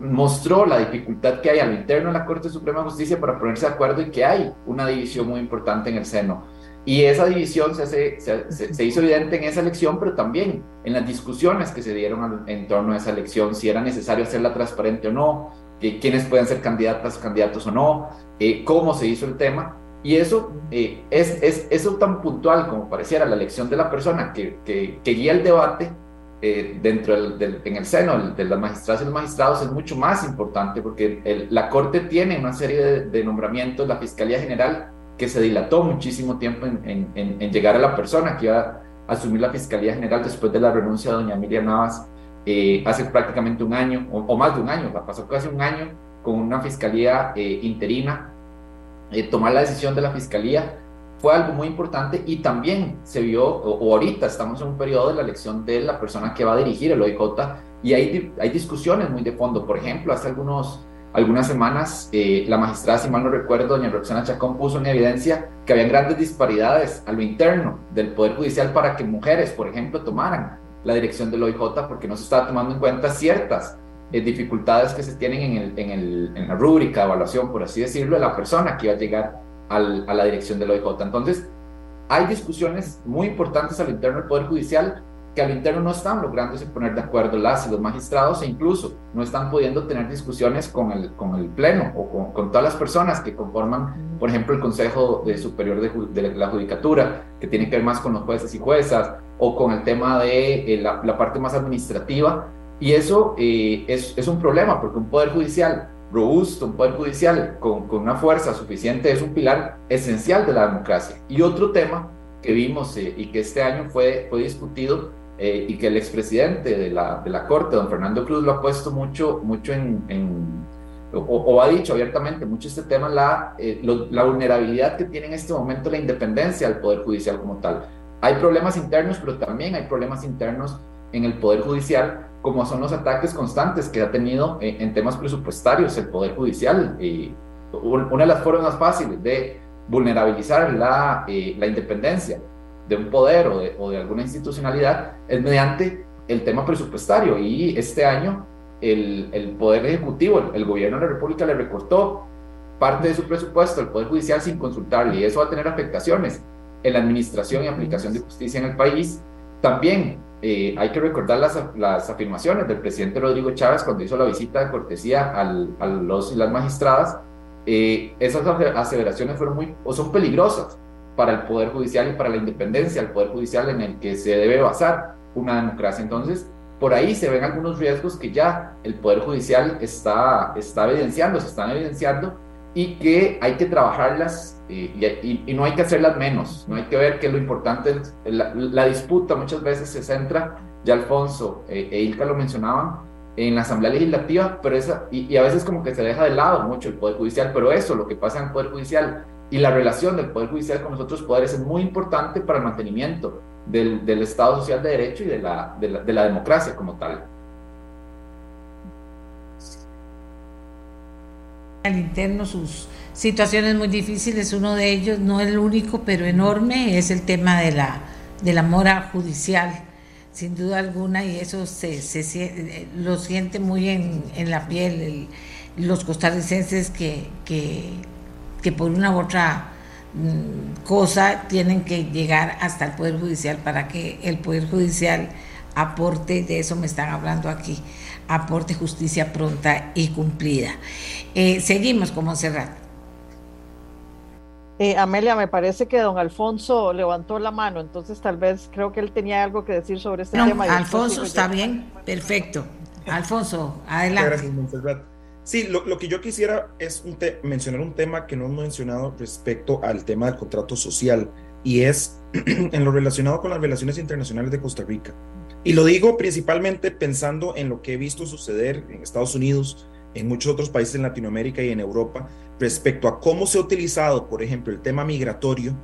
mostró la dificultad que hay a lo interno de la Corte Suprema de Justicia para ponerse de acuerdo y que hay una división muy importante en el seno. Y esa división se, se, se, hizo evidente en esa elección, pero también en las discusiones que se dieron en torno a esa elección, si era necesario hacerla transparente o no, eh, quiénes pueden ser candidatas, candidatos o no, eh, cómo se hizo el tema. Y eso eh, es, es, eso tan puntual como pareciera la elección de la persona que, que, que guía el debate, eh, dentro del, en el seno de las magistradas y los magistrados es mucho más importante porque la Corte tiene una serie de, nombramientos, la Fiscalía General, que se dilató muchísimo tiempo en, en, llegar a la persona que iba a asumir la Fiscalía General después de la renuncia de doña Miriam Navas eh, hace prácticamente un año, o, más de un año, pasó casi un año con una Fiscalía eh, interina, tomar la decisión de la Fiscalía fue algo muy importante y también se vio, o, ahorita estamos en un periodo de la elección de la persona que va a dirigir el OIJ y hay, hay discusiones muy de fondo. Por ejemplo, hace algunos, algunas semanas eh, la magistrada, si mal no recuerdo, doña Roxana Chacón puso en evidencia que habían grandes disparidades a lo interno del Poder Judicial para que mujeres, por ejemplo, tomaran la dirección del OIJ porque no se estaba tomando en cuenta ciertas eh, dificultades que se tienen en, el, en, el, en la rúbrica de evaluación, por así decirlo, de la persona que iba a llegar a la dirección del OIJ. Entonces, hay discusiones muy importantes al interno del Poder Judicial que al interno no están lográndose poner de acuerdo las y los magistrados e incluso no están pudiendo tener discusiones con el, con el Pleno o con, con todas las personas que conforman, por ejemplo, el Consejo de Superior de, la Judicatura, que tiene que ver más con los jueces y juezas, o con el tema de eh, la, la, parte más administrativa. Y eso eh, es, es un problema porque un Poder Judicial robusto, un poder judicial con, con, una fuerza suficiente es un pilar esencial de la democracia. Y otro tema que vimos eh, y que este año fue, fue discutido eh, y que el expresidente de la, de la Corte, don Fernando Cruz, lo ha puesto mucho, mucho en, en o, ha dicho abiertamente mucho este tema, la, eh, la vulnerabilidad que tiene en este momento la independencia del Poder Judicial como tal. Hay problemas internos, pero también hay problemas internos en el Poder Judicial como son los ataques constantes que ha tenido en, temas presupuestarios el Poder Judicial. y una de las formas más fáciles de vulnerabilizar la, eh, la independencia de un poder o de, alguna institucionalidad es mediante el tema presupuestario. Y este año el, el Poder Ejecutivo, el, el, Gobierno de la República le recortó parte de su presupuesto al Poder Judicial sin consultarle y eso va a tener afectaciones en la administración y aplicación de justicia en el país. También eh, hay que recordar las, las, afirmaciones del presidente Rodrigo Chávez cuando hizo la visita de cortesía al, a los y las magistradas. Eh, esas aseveraciones fueron muy, o son peligrosas para el Poder Judicial y para la independencia del Poder Judicial en el que se debe basar una democracia. Entonces, por ahí se ven algunos riesgos que ya el Poder Judicial está, está evidenciando, se están evidenciando y que hay que trabajarlas y, y, no hay que hacerlas menos, no hay que ver que lo importante es la, disputa muchas veces se centra, ya Alfonso eh, e Ilka lo mencionaban, en la Asamblea Legislativa, pero esa, y, a veces como que se deja de lado mucho el Poder Judicial, pero eso, lo que pasa en el Poder Judicial y la relación del Poder Judicial con los otros poderes es muy importante para el mantenimiento del, del Estado Social de Derecho y de la, de la, de la democracia como tal. Al interno sus situaciones muy difíciles. Uno de ellos, no el único, pero enorme, es el tema de la, de la mora judicial, sin duda alguna, y eso se, se lo siente muy en, en la piel los costarricenses que, que, que, por una u otra mm, cosa tienen que llegar hasta el Poder Judicial para que el Poder Judicial aporte, de eso me están hablando aquí, aporte justicia pronta y cumplida. Eh, seguimos con Monserrat. Eh, Amelia, me parece que don Alfonso levantó la mano, entonces tal vez creo que él tenía algo que decir sobre este tema. Alfonso está bien, perfecto. Alfonso, adelante. Gracias, Monserrat. Sí, lo, que yo quisiera es mencionar un tema que no hemos mencionado respecto al tema del contrato social y es en lo relacionado con las relaciones internacionales de Costa Rica. Y lo digo principalmente pensando en lo que he visto suceder en Estados Unidos, en muchos otros países en Latinoamérica y en Europa, respecto a cómo se ha utilizado, por ejemplo, el tema migratorio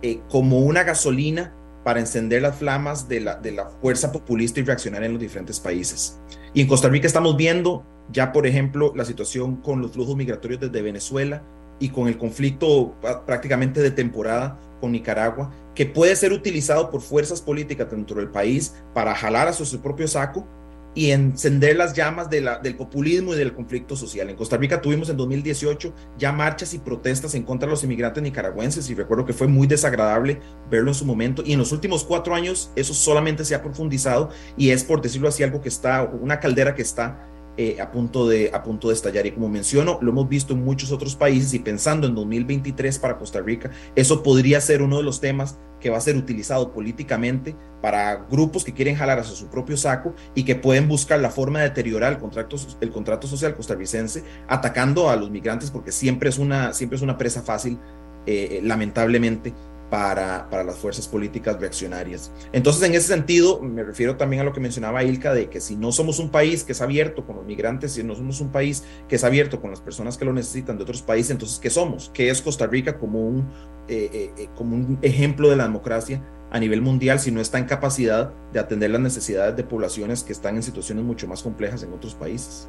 eh, como una gasolina para encender las flamas de la, fuerza populista y reaccionaria en los diferentes países. Y en Costa Rica estamos viendo ya, por ejemplo, la situación con los flujos migratorios desde Venezuela y con el conflicto prácticamente de temporada con Nicaragua, que puede ser utilizado por fuerzas políticas dentro del país para jalar a su propio saco y encender las llamas de del populismo y del conflicto social. En Costa Rica tuvimos en 2018 ya marchas y protestas en contra de los inmigrantes nicaragüenses y recuerdo que fue muy desagradable verlo en su momento y en los últimos cuatro años eso solamente se ha profundizado y es por decirlo así algo que está, una caldera que está eh, a, punto de, a punto de estallar. Y como menciono, lo hemos visto en muchos otros países y pensando en 2023 para Costa Rica, eso podría ser uno de los temas que va a ser utilizado políticamente para grupos que quieren jalar hacia su propio saco y que pueden buscar la forma de deteriorar el contrato, el contrato social costarricense atacando a los migrantes porque siempre es una, siempre es una presa fácil, eh, lamentablemente, para, para, las fuerzas políticas reaccionarias. Entonces, en ese sentido, me refiero también a lo que mencionaba Ilka, de que si no somos un país que es abierto con los migrantes, si no somos un país que es abierto con las personas que lo necesitan de otros países, entonces, ¿qué somos? ¿Qué es Costa Rica como un, eh, eh, eh, como un ejemplo de la democracia a nivel mundial si no está en capacidad de atender las necesidades de poblaciones que están en situaciones mucho más complejas en otros países?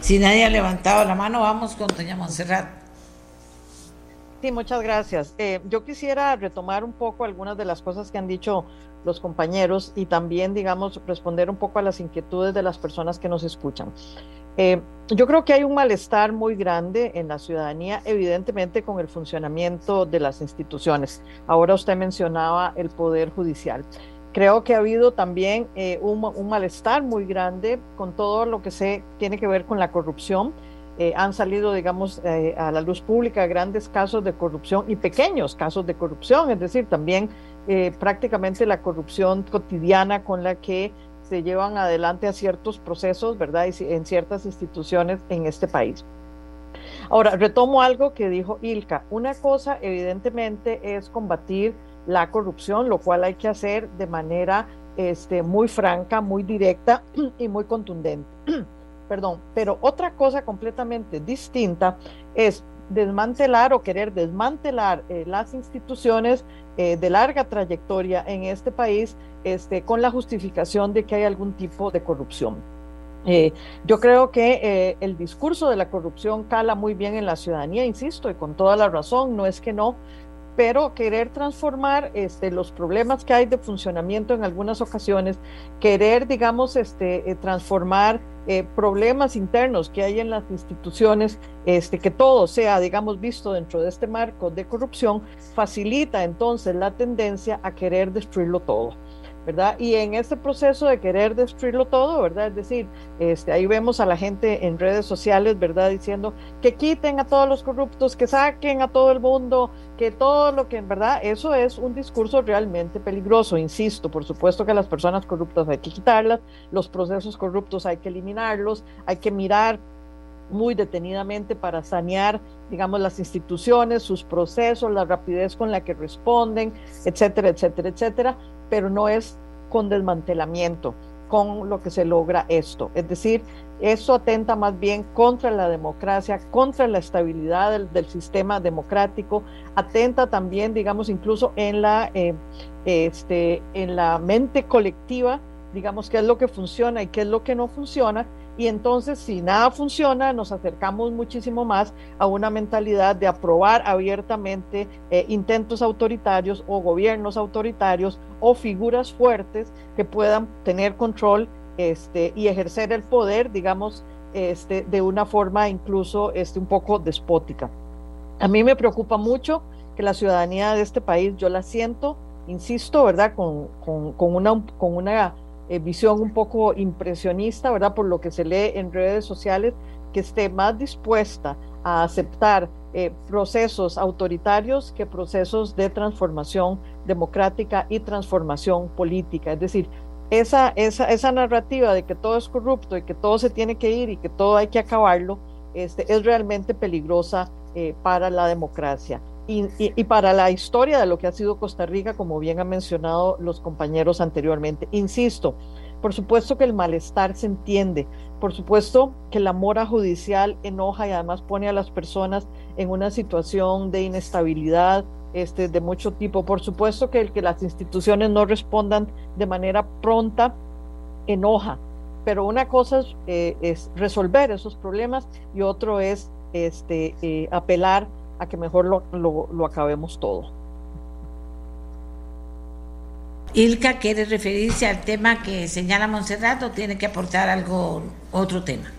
Si nadie ha levantado la mano, vamos con doña Monserrat. Sí, muchas gracias. Eh, yo quisiera retomar un poco algunas de las cosas que han dicho los compañeros y también, digamos, responder un poco a las inquietudes de las personas que nos escuchan. Eh, yo creo que hay un malestar muy grande en la ciudadanía, evidentemente con el funcionamiento de las instituciones. Ahora usted mencionaba el Poder Judicial. Creo que ha habido también eh, un, un malestar muy grande con todo lo que se tiene que ver con la corrupción eh, han salido, digamos, eh, a la luz pública grandes casos de corrupción y pequeños casos de corrupción, es decir, también eh, prácticamente la corrupción cotidiana con la que se llevan adelante a ciertos procesos, ¿verdad? en ciertas instituciones en este país. Ahora, retomo algo que dijo Ilka. Una cosa, evidentemente, es combatir la corrupción, lo cual hay que hacer de manera este, muy franca, muy directa y muy contundente perdón, pero otra cosa completamente distinta es desmantelar o querer desmantelar eh, las instituciones eh, de larga trayectoria en este país este, con la justificación de que hay algún tipo de corrupción. Eh, yo creo que el discurso de la corrupción cala muy bien en la ciudadanía, insisto, y con toda la razón, no es que no, pero querer transformar este, los problemas que hay de funcionamiento en algunas ocasiones, querer, digamos, este, eh, transformar eh, problemas internos que hay en las instituciones, este, que todo sea, digamos, visto dentro de este marco de corrupción, facilita entonces la tendencia a querer destruirlo todo. ¿Verdad? Y en este proceso de querer destruirlo todo, ¿verdad? Es decir, este, ahí vemos a la gente en redes sociales, ¿verdad? Diciendo que quiten a todos los corruptos, que saquen a todo el mundo, que todo lo que, en verdad, eso es un discurso realmente peligroso, insisto, por supuesto que las personas corruptas hay que quitarlas, los procesos corruptos hay que eliminarlos, hay que mirar muy detenidamente para sanear, digamos, las instituciones, sus procesos, la rapidez con la que responden, etcétera, etcétera, etcétera, pero no es con desmantelamiento con lo que se logra esto. Es decir, eso atenta más bien contra la democracia, contra la estabilidad del, sistema democrático, atenta también, digamos, incluso en la, eh, este, en la mente colectiva, digamos, qué es lo que funciona y qué es lo que no funciona, y entonces, si nada funciona, nos acercamos muchísimo más a una mentalidad de aprobar abiertamente eh, intentos autoritarios o gobiernos autoritarios o figuras fuertes que puedan tener control este, y ejercer el poder, digamos, este, de una forma incluso este, un poco despótica. A mí me preocupa mucho que la ciudadanía de este país, yo la siento, insisto, ¿verdad? Con, con, una, con una eh, visión un poco impresionista, ¿verdad? Por lo que se lee en redes sociales, que esté más dispuesta a aceptar eh, procesos autoritarios que procesos de transformación democrática y transformación política. Es decir, esa, esa, esa narrativa de que todo es corrupto y que todo se tiene que ir y que todo hay que acabarlo, este, es realmente peligrosa eh, para la democracia. Y, para la historia de lo que ha sido Costa Rica, como bien han mencionado los compañeros anteriormente. Insisto, por supuesto que el malestar se entiende, por supuesto que la mora judicial enoja y además pone a las personas en una situación de inestabilidad este, de mucho tipo. Por supuesto que el que las instituciones no respondan de manera pronta enoja, pero una cosa es, eh, resolver esos problemas y otro es este, eh, apelar a que mejor lo, lo, acabemos todo. Ilka, ¿quiere referirse al tema que señala Monserrat o tiene que aportar algo, otro tema?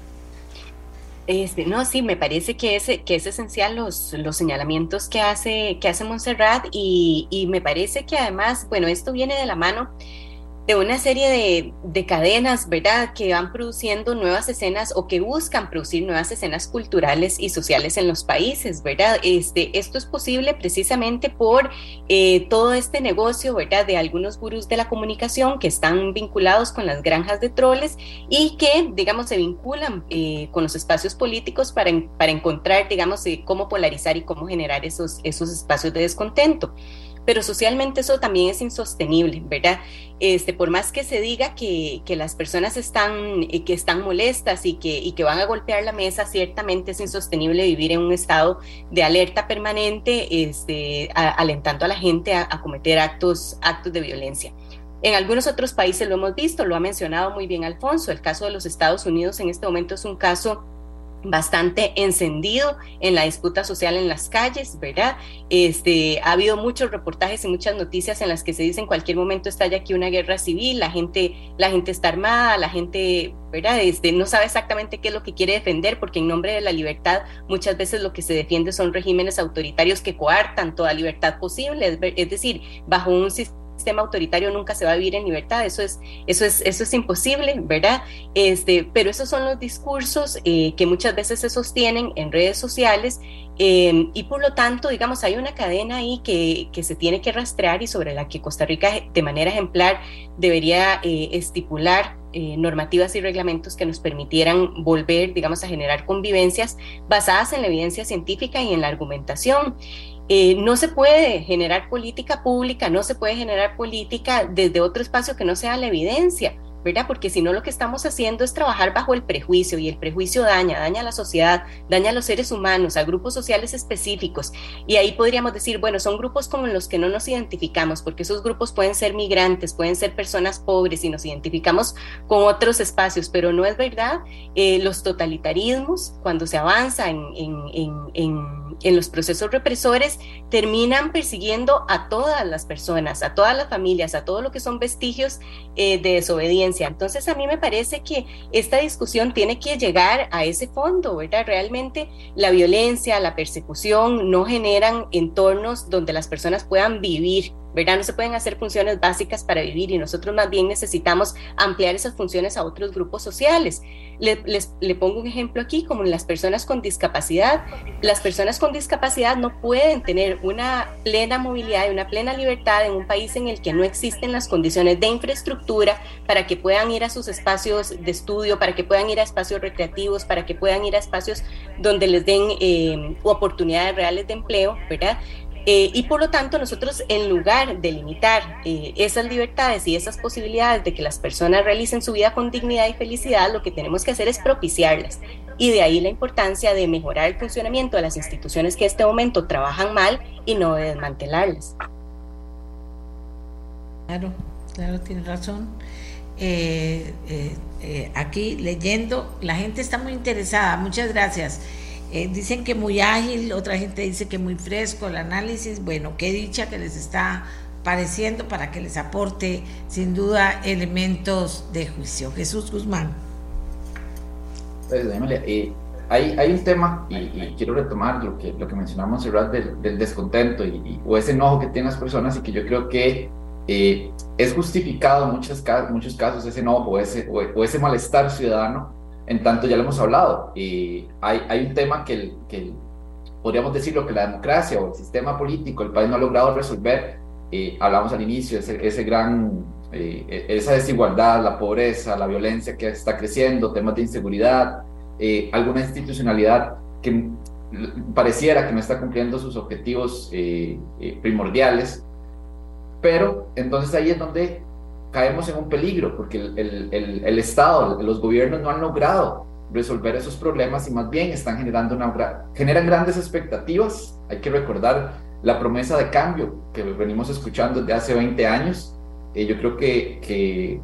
Este, no, sí, me parece que es, que es esencial los, los señalamientos que hace, que hace Montserrat y, y me parece que además, bueno, esto viene de la mano de una serie de, de, cadenas, ¿verdad?, que van produciendo nuevas escenas o que buscan producir nuevas escenas culturales y sociales en los países, ¿verdad? Este, esto es posible precisamente por eh, todo este negocio, ¿verdad?, de algunos gurús de la comunicación que están vinculados con las granjas de troles y que, digamos, se vinculan eh, con los espacios políticos para, para encontrar, digamos, eh, cómo polarizar y cómo generar esos, esos espacios de descontento pero socialmente eso también es insostenible, ¿verdad? Este, por más que se diga que, que las personas están, eh, que están molestas y que, y que van a golpear la mesa, ciertamente es insostenible vivir en un estado de alerta permanente, este, alentando a la gente a, a cometer actos, actos de violencia. En algunos otros países lo hemos visto, lo ha mencionado muy bien Alfonso, el caso de los Estados Unidos en este momento es un caso bastante encendido en la disputa social en las calles, ¿verdad? Este, ha habido muchos reportajes y muchas noticias en las que se dice en cualquier momento estalla aquí una guerra civil, la gente, la gente está armada, la gente, ¿verdad? Este, no sabe exactamente qué es lo que quiere defender, porque en nombre de la libertad muchas veces lo que se defiende son regímenes autoritarios que coartan toda libertad posible, es decir, bajo un sistema sistema autoritario nunca se va a vivir en libertad, eso es, eso es, eso es imposible, ¿verdad? Este, pero esos son los discursos eh, que muchas veces se sostienen en redes sociales em, y por lo tanto, digamos, hay una cadena ahí que, que, se tiene que rastrear y sobre la que Costa Rica de manera ejemplar debería eh, estipular eh, normativas y reglamentos que nos permitieran volver, digamos, a generar convivencias basadas en la evidencia científica y en la argumentación. Eh, no se puede generar política pública, no se puede generar política desde otro espacio que no sea la evidencia. ¿verdad? Porque si no lo que estamos haciendo es trabajar bajo el prejuicio y el prejuicio daña, daña a la sociedad, daña a los seres humanos, a grupos sociales específicos. Y ahí podríamos decir, bueno, son grupos con los que no nos identificamos, porque esos grupos pueden ser migrantes, pueden ser personas pobres y nos identificamos con otros espacios, pero no es verdad. Eh, los totalitarismos, cuando se avanza en, en los procesos represores, terminan persiguiendo a todas las personas, a todas las familias, a todo lo que son vestigios eh, de desobediencia entonces a mí me parece que esta discusión tiene que llegar a ese fondo, ¿verdad? Realmente la violencia, la persecución no generan entornos donde las personas puedan vivir ¿verdad? No se pueden hacer funciones básicas para vivir y nosotros más bien necesitamos ampliar esas funciones a otros grupos sociales. Le, les, le pongo un ejemplo aquí, como las personas con discapacidad. Las personas con discapacidad no pueden tener una plena movilidad y una plena libertad en un país en el que no existen las condiciones de infraestructura para que puedan ir a sus espacios de estudio, para que puedan ir a espacios recreativos, para que puedan ir a espacios donde les den eh, oportunidades reales de empleo, ¿verdad? Eh, y por lo tanto, nosotros en lugar de limitar eh, esas libertades y esas posibilidades de que las personas realicen su vida con dignidad y felicidad, lo que tenemos que hacer es propiciarlas. Y de ahí la importancia de mejorar el funcionamiento de las instituciones que en este momento trabajan mal y no de desmantelarlas. Claro, claro, tiene razón. Eh, aquí leyendo, la gente está muy interesada. Muchas gracias. Eh, dicen que muy ágil, otra gente dice que muy fresco el análisis. Bueno, qué dicha que les está pareciendo para que les aporte sin duda elementos de juicio. Jesús Guzmán. Pues, Emilia, hay, hay un tema, y, quiero retomar lo que, lo que mencionamos del, del descontento y, o ese enojo que tienen las personas y que yo creo que eh, es justificado en muchos, muchos casos ese enojo o ese, o, ese malestar ciudadano, en tanto ya lo hemos hablado. Y hay, hay un tema que, que podríamos decirlo que la democracia o el sistema político, el país no ha logrado resolver. Eh, hablamos al inicio, ese, ese gran, eh, esa desigualdad, la pobreza, la violencia que está creciendo, temas de inseguridad, eh, alguna institucionalidad que pareciera que no está cumpliendo sus objetivos primordiales. Pero entonces ahí es donde caemos en un peligro, porque el, el, el, Estado, los gobiernos no han logrado resolver esos problemas y más bien están generando una, generan grandes expectativas. Hay que recordar la promesa de cambio que venimos escuchando desde hace 20 años. Eh, yo creo que, que,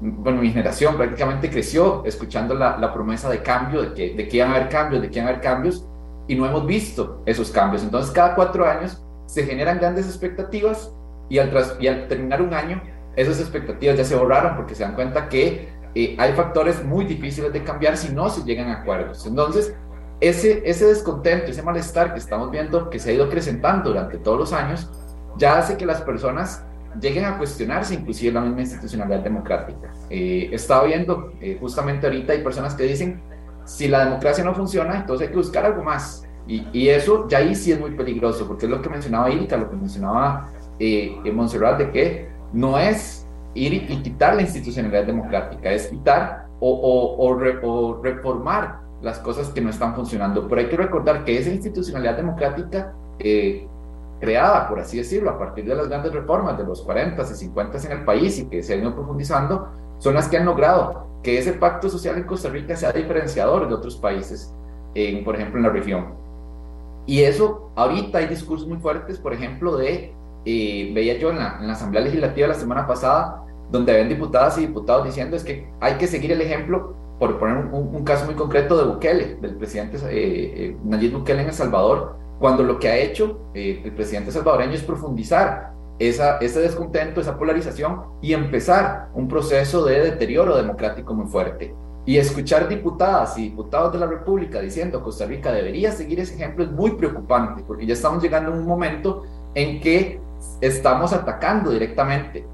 bueno, mi generación prácticamente creció escuchando la, la, promesa de cambio, de que, de que iban a haber cambios, de que iban a haber cambios, y no hemos visto esos cambios. Entonces, cada cuatro años se generan grandes expectativas y al, y al terminar un año, esas expectativas ya se borraron porque se dan cuenta que eh, hay factores muy difíciles de cambiar si no se llegan a acuerdos. Entonces, ese, ese descontento, ese malestar que estamos viendo que se ha ido acrecentando durante todos los años, ya hace que las personas lleguen a cuestionarse inclusive la misma institucionalidad democrática. Eh, he estado viendo, eh, justamente ahorita hay personas que dicen, si la democracia no funciona, entonces hay que buscar algo más. Y, y eso ya ahí sí es muy peligroso, porque es lo que mencionaba Ilka, lo que mencionaba eh, Montserrat, de que no es ir y quitar la institucionalidad democrática, es quitar o, reformar las cosas que no están funcionando. Pero hay que recordar que esa institucionalidad democrática eh, creada, por así decirlo, a partir de las grandes reformas de los 40 y 50 en el país y que se han ido profundizando, son las que han logrado que ese pacto social en Costa Rica sea diferenciador de otros países, en, por ejemplo, en la región. Y eso, ahorita hay discursos muy fuertes, por ejemplo, de veía yo en la, Asamblea Legislativa la semana pasada, donde habían diputadas y diputados diciendo es que hay que seguir el ejemplo, por poner un, caso muy concreto de Bukele, del presidente eh, eh, Nayib Bukele en El Salvador, cuando lo que ha hecho eh, el presidente salvadoreño es profundizar esa, ese descontento, esa polarización y empezar un proceso de deterioro democrático muy fuerte. Y escuchar diputadas y diputados de la República diciendo que Costa Rica debería seguir ese ejemplo es muy preocupante, porque ya estamos llegando a un momento en que estamos atacando directamente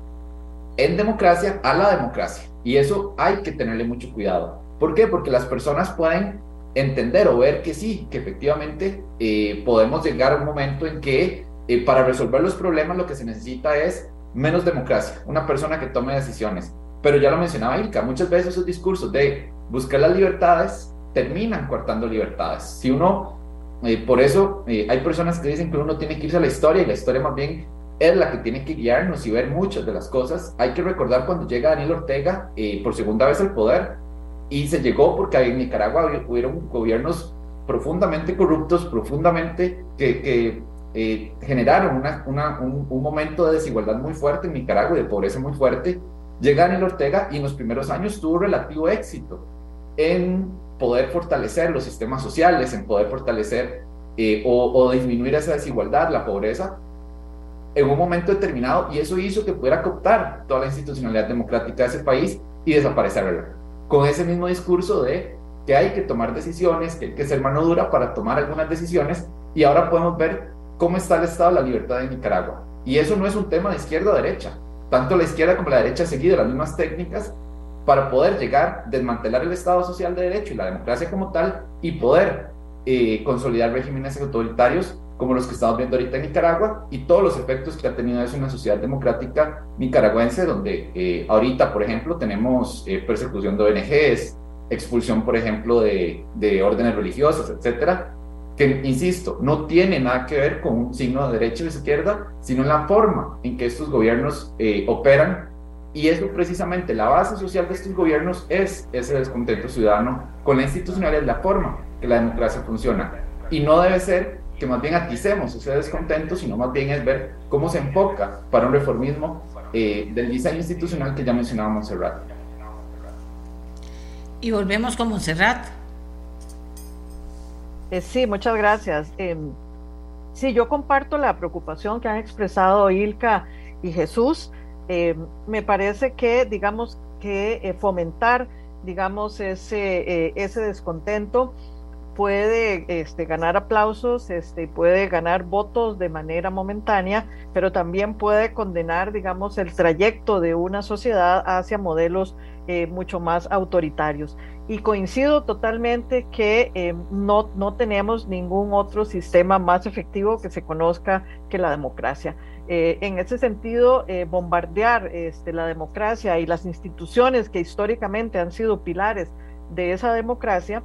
en democracia a la democracia. Y eso hay que tenerle mucho cuidado. ¿Por qué? Porque las personas pueden entender o ver que sí, que efectivamente eh, podemos llegar a un momento en que eh, para resolver los problemas lo que se necesita es menos democracia, una persona que tome decisiones. Pero ya lo mencionaba Ilka, muchas veces esos discursos de buscar las libertades terminan cortando libertades. Si uno, eh, por eso hay personas que dicen que uno tiene que irse a la historia y la historia más bien es la que tiene que guiarnos y ver muchas de las cosas. Hay que recordar cuando llega Daniel Ortega eh, por segunda vez al poder y se llegó porque en Nicaragua hubieron gobiernos profundamente corruptos, profundamente que, eh, generaron una, un, un, momento de desigualdad muy fuerte en Nicaragua y de pobreza muy fuerte. Llega Daniel Ortega y en los primeros años tuvo relativo éxito en poder fortalecer los sistemas sociales, en poder fortalecer eh, o, o disminuir esa desigualdad, la pobreza, en un momento determinado y eso hizo que pudiera cooptar toda la institucionalidad democrática de ese país y desaparecerla. Con ese mismo discurso de que hay que tomar decisiones, que hay que ser mano dura para tomar algunas decisiones y ahora podemos ver cómo está el estado de la libertad de Nicaragua. Y eso no es un tema de izquierda o derecha. Tanto la izquierda como la derecha han seguido las mismas técnicas para poder llegar, desmantelar el Estado social de derecho y la democracia como tal y poder eh, consolidar regímenes autoritarios como los que estamos viendo ahorita en Nicaragua y todos los efectos que ha tenido eso en una sociedad democrática nicaragüense, donde eh, ahorita, por ejemplo, tenemos eh, persecución de ONGs, expulsión, por ejemplo, de, de, órdenes religiosas, etcétera, que, insisto, no tiene nada que ver con un signo de derecha o izquierda, sino en la forma en que estos gobiernos eh, operan. Y eso precisamente, la base social de estos gobiernos es ese descontento ciudadano con la institucionalidad, la forma que la democracia funciona. Y no debe ser que más bien aticemos ese descontento, sino más bien es ver cómo se enfoca para un reformismo eh, del diseño institucional que ya mencionaba Montserrat. Y volvemos con Montserrat. Eh, sí, muchas gracias. Eh, sí, yo comparto la preocupación que han expresado Ilka y Jesús. Em, me parece que, digamos, que eh, fomentar, digamos, ese, ese descontento puede este, ganar aplausos, este, puede ganar votos de manera momentánea, pero también puede condenar, digamos, el trayecto de una sociedad hacia modelos eh, mucho más autoritarios. Y coincido totalmente que eh, no, no tenemos ningún otro sistema más efectivo que se conozca que la democracia. Eh, en ese sentido, bombardear este, la democracia y las instituciones que históricamente han sido pilares de esa democracia,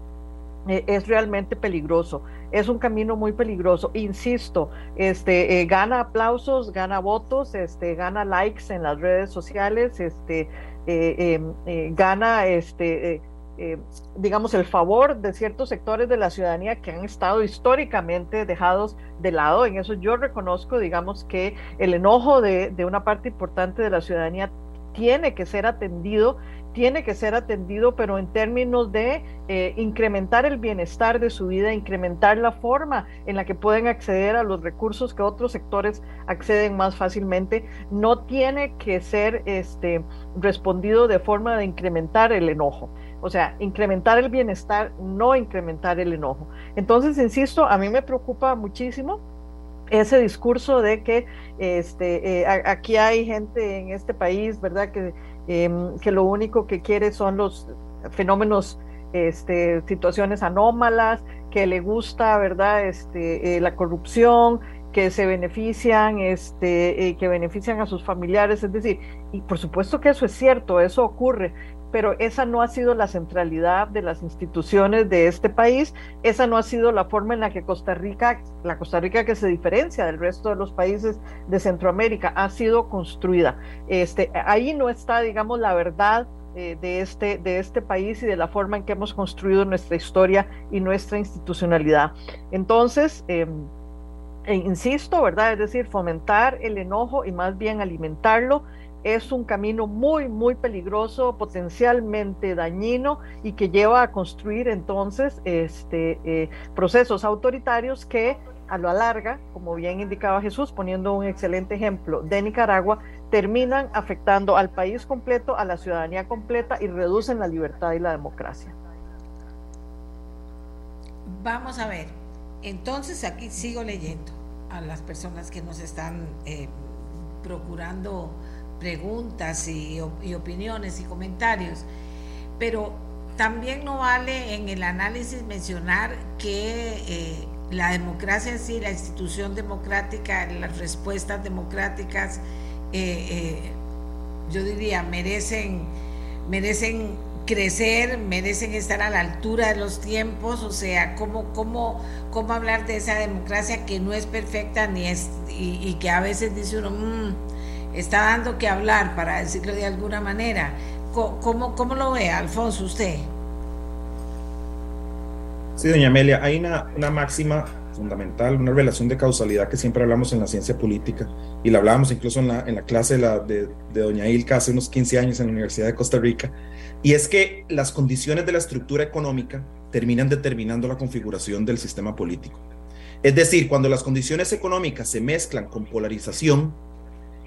es realmente peligroso. Es un camino muy peligroso. Insisto, este, gana aplausos, gana votos, este, gana likes en las redes sociales, este, eh, em, eh, gana este eh, digamos el favor de ciertos sectores de la ciudadanía que han estado históricamente dejados de lado en eso yo reconozco digamos que el enojo de, de una parte importante de la ciudadanía tiene que ser atendido tiene que ser atendido, pero en términos de eh, incrementar el bienestar de su vida, incrementar la forma en la que pueden acceder a los recursos que otros sectores acceden más fácilmente, no tiene que ser este, respondido de forma de incrementar el enojo. O sea, incrementar el bienestar, no incrementar el enojo. Entonces, insisto, a mí me preocupa muchísimo ese discurso de que este, eh, aquí hay gente en este país, ¿verdad? Que Em, que lo único que quiere son los fenómenos, este, situaciones anómalas, que le gusta, ¿verdad? Este, eh, la corrupción, que se benefician, este, eh, que benefician a sus familiares, es decir, y por supuesto que eso es cierto, eso ocurre, pero esa no ha sido la centralidad de las instituciones de este país, esa no ha sido la forma en la que Costa Rica, la Costa Rica que se diferencia del resto de los países de Centroamérica, ha sido construida. Este, ahí no está, digamos, la verdad eh, de, este, de este país y de la forma en que hemos construido nuestra historia y nuestra institucionalidad. Entonces, em, e insisto, ¿verdad? Es decir, fomentar el enojo y más bien alimentarlo es un camino muy, muy peligroso, potencialmente dañino y que lleva a construir entonces este, eh, procesos autoritarios que a lo larga, como bien indicaba Jesús, poniendo un excelente ejemplo de Nicaragua, terminan afectando al país completo, a la ciudadanía completa y reducen la libertad y la democracia. Vamos a ver, entonces aquí sigo leyendo a las personas que nos están eh, procurando preguntas y, opiniones y comentarios, pero también no vale en el análisis mencionar que eh, la democracia en sí, la institución democrática, las respuestas democráticas, eh, eh, yo diría, merecen, merecen crecer, merecen estar a la altura de los tiempos, o sea, cómo, cómo, cómo hablar de esa democracia que no es perfecta ni es, y, que a veces dice uno, mmm, está dando que hablar, para decirlo de alguna manera. ¿Cómo, cómo lo ve, Alfonso, usted? Sí, doña Amelia, hay una, una máxima fundamental, una relación de causalidad que siempre hablamos en la ciencia política y la hablábamos incluso en la, en la clase de, la, de, de, doña Ilka hace unos 15 años en la Universidad de Costa Rica, y es que las condiciones de la estructura económica terminan determinando la configuración del sistema político. Es decir, cuando las condiciones económicas se mezclan con polarización,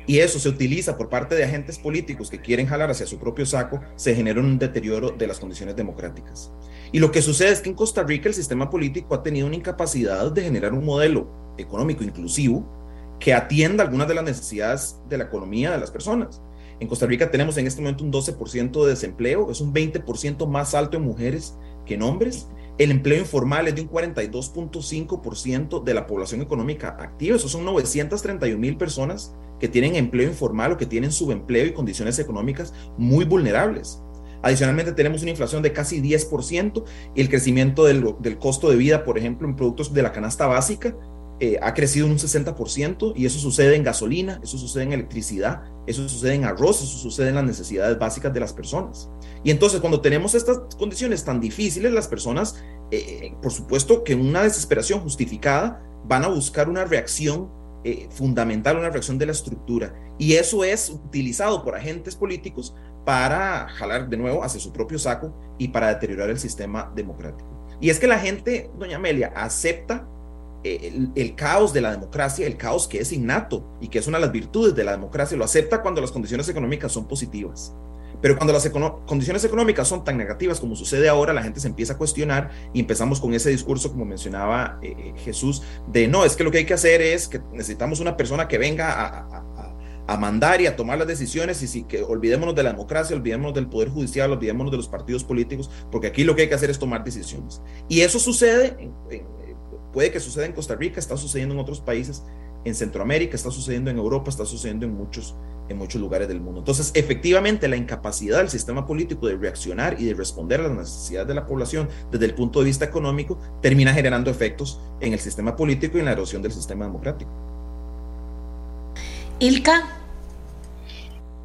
y eso se utiliza por parte de agentes políticos que quieren jalar hacia su propio saco, se genera un deterioro de las condiciones democráticas. Y lo que sucede es que en Costa Rica el sistema político ha tenido una incapacidad de generar un modelo económico inclusivo que atienda algunas de las necesidades de la economía de las personas. En Costa Rica tenemos en este momento un 12% de desempleo, es un 20% más alto en mujeres que en hombres. El empleo informal es de un 42.5% de la población económica activa, eso son 931 mil personas que tienen empleo informal o que tienen subempleo y condiciones económicas muy vulnerables. Adicionalmente tenemos una inflación de casi 10% y el crecimiento del, costo de vida, por ejemplo, en productos de la canasta básica, eh, ha crecido un 60% y eso sucede en gasolina, eso sucede en electricidad, eso sucede en arroz, eso sucede en las necesidades básicas de las personas. Y entonces cuando tenemos estas condiciones tan difíciles, las personas, eh, por supuesto que en una desesperación justificada, van a buscar una reacción eh, fundamental, una reacción de la estructura. Y eso es utilizado por agentes políticos para jalar de nuevo hacia su propio saco y para deteriorar el sistema democrático. Y es que la gente, doña Amelia, acepta eh, el, caos de la democracia, el caos que es innato y que es una de las virtudes de la democracia, lo acepta cuando las condiciones económicas son positivas. Pero cuando las condiciones económicas son tan negativas como sucede ahora, la gente se empieza a cuestionar y empezamos con ese discurso, como mencionaba eh, eh, Jesús, de no, es que lo que hay que hacer es que necesitamos una persona que venga a, mandar y a tomar las decisiones y si que olvidémonos de la democracia, olvidémonos del poder judicial, olvidémonos de los partidos políticos, porque aquí lo que hay que hacer es tomar decisiones. Y eso sucede, puede que suceda en Costa Rica, está sucediendo en otros países, en Centroamérica, está sucediendo en Europa, está sucediendo en muchos, en muchos lugares del mundo. Entonces, efectivamente, la incapacidad del sistema político de reaccionar y de responder a las necesidades de la población desde el punto de vista económico termina generando efectos en el sistema político y en la erosión del sistema democrático. Ilka.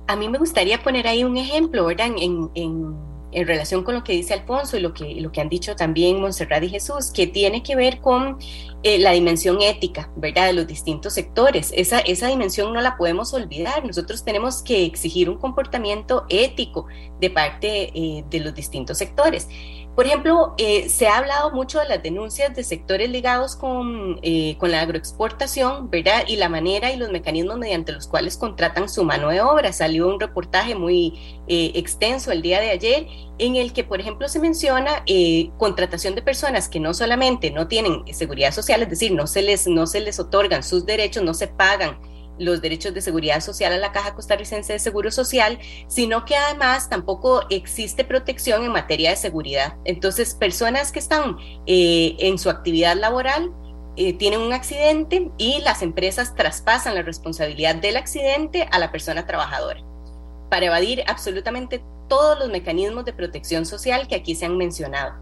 A mí me gustaría poner ahí un ejemplo, ¿verdad? En, en, en, relación con lo que dice Alfonso y lo que, lo que han dicho también Montserrat y Jesús, que tiene que ver con eh, la dimensión ética, ¿verdad? De los distintos sectores. Esa, esa dimensión no la podemos olvidar. Nosotros tenemos que exigir un comportamiento ético de parte eh, de los distintos sectores. Por ejemplo, eh, se ha hablado mucho de las denuncias de sectores ligados con, eh, con, la agroexportación, ¿verdad? Y la manera y los mecanismos mediante los cuales contratan su mano de obra. Salió un reportaje muy eh, extenso el día de ayer en el que, por ejemplo, se menciona contratación de personas que no solamente no tienen seguridad social, es decir, no se les, no se les otorgan sus derechos, no se pagan los derechos de seguridad social a la Caja Costarricense de Seguro Social, sino que además tampoco existe protección en materia de seguridad. Entonces, personas que están eh, en su actividad laboral eh, tienen un accidente y las empresas traspasan la responsabilidad del accidente a la persona trabajadora para evadir absolutamente todos los mecanismos de protección social que aquí se han mencionado.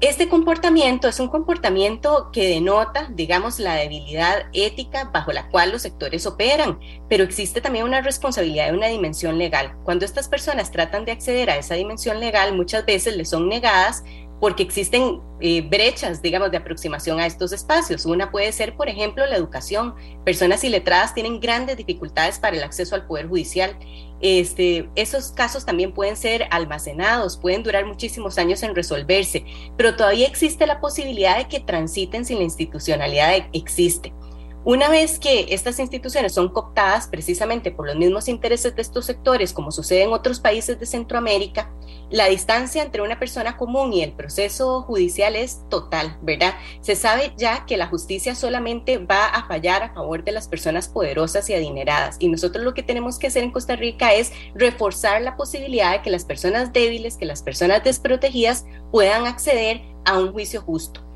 Este comportamiento es un comportamiento que denota, digamos, la debilidad ética bajo la cual los sectores operan, pero existe también una responsabilidad de una dimensión legal. Cuando estas personas tratan de acceder a esa dimensión legal, muchas veces les son negadas porque existen eh, brechas, digamos, de aproximación a estos espacios. Una puede ser, por ejemplo, la educación. Personas iletradas tienen grandes dificultades para el acceso al Poder Judicial. Este, esos casos también pueden ser almacenados, pueden durar muchísimos años en resolverse, pero todavía existe la posibilidad de que transiten sin la institucionalidad existe. Una vez que estas instituciones son cooptadas precisamente por los mismos intereses de estos sectores, como sucede en otros países de Centroamérica, la distancia entre una persona común y el proceso judicial es total, ¿verdad? Se sabe ya que la justicia solamente va a fallar a favor de las personas poderosas y adineradas. Y nosotros lo que tenemos que hacer en Costa Rica es reforzar la posibilidad de que las personas débiles, que las personas desprotegidas puedan acceder a un juicio justo.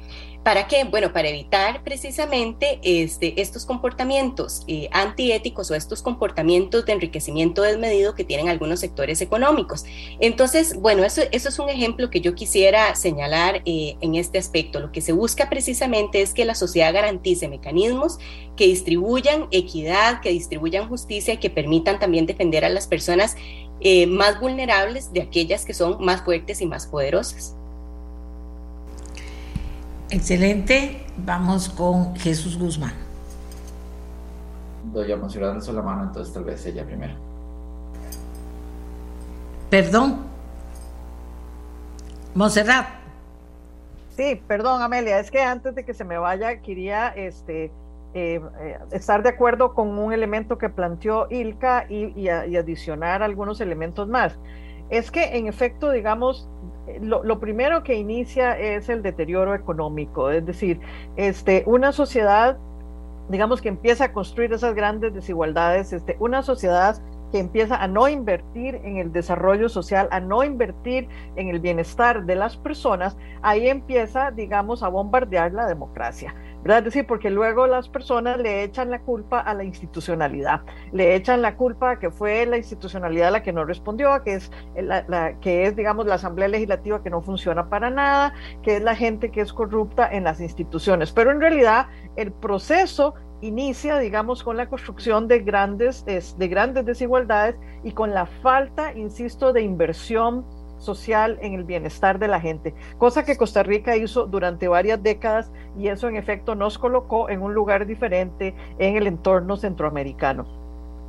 ¿Para qué? Bueno, para evitar precisamente este, estos comportamientos eh, antiéticos o estos comportamientos de enriquecimiento desmedido que tienen algunos sectores económicos. Entonces, bueno, eso, es un ejemplo que yo quisiera señalar eh, en este aspecto. Lo que se busca precisamente es que la sociedad garantice mecanismos que distribuyan equidad, que distribuyan justicia y que permitan también defender a las personas eh, más vulnerables de aquellas que son más fuertes y más poderosas. Excelente. Vamos con Jesús Guzmán. Doña Monserrat alzó la mano, entonces tal vez ella primero. Perdón. Monserrat. Sí, perdón, Amelia. Es que antes de que se me vaya, quería este, eh, eh, estar de acuerdo con un elemento que planteó Ilka y, y adicionar algunos elementos más. Es que, en efecto, digamos, lo, primero que inicia es el deterioro económico, es decir, este, una sociedad, digamos que empieza a construir esas grandes desigualdades, este, una sociedad que empieza a no invertir en el desarrollo social, a no invertir en el bienestar de las personas, ahí empieza, digamos, a bombardear la democracia. ¿Verdad? Es decir, porque luego las personas le echan la culpa a la institucionalidad, le echan la culpa a que fue la institucionalidad la que no respondió, que es, la, que es, digamos, la Asamblea Legislativa que no funciona para nada, que es la gente que es corrupta en las instituciones. Pero en realidad el proceso inicia, digamos, con la construcción de grandes, de grandes desigualdades y con la falta, insisto, de inversión social en el bienestar de la gente, cosa que Costa Rica hizo durante varias décadas y eso en efecto nos colocó en un lugar diferente en el entorno centroamericano.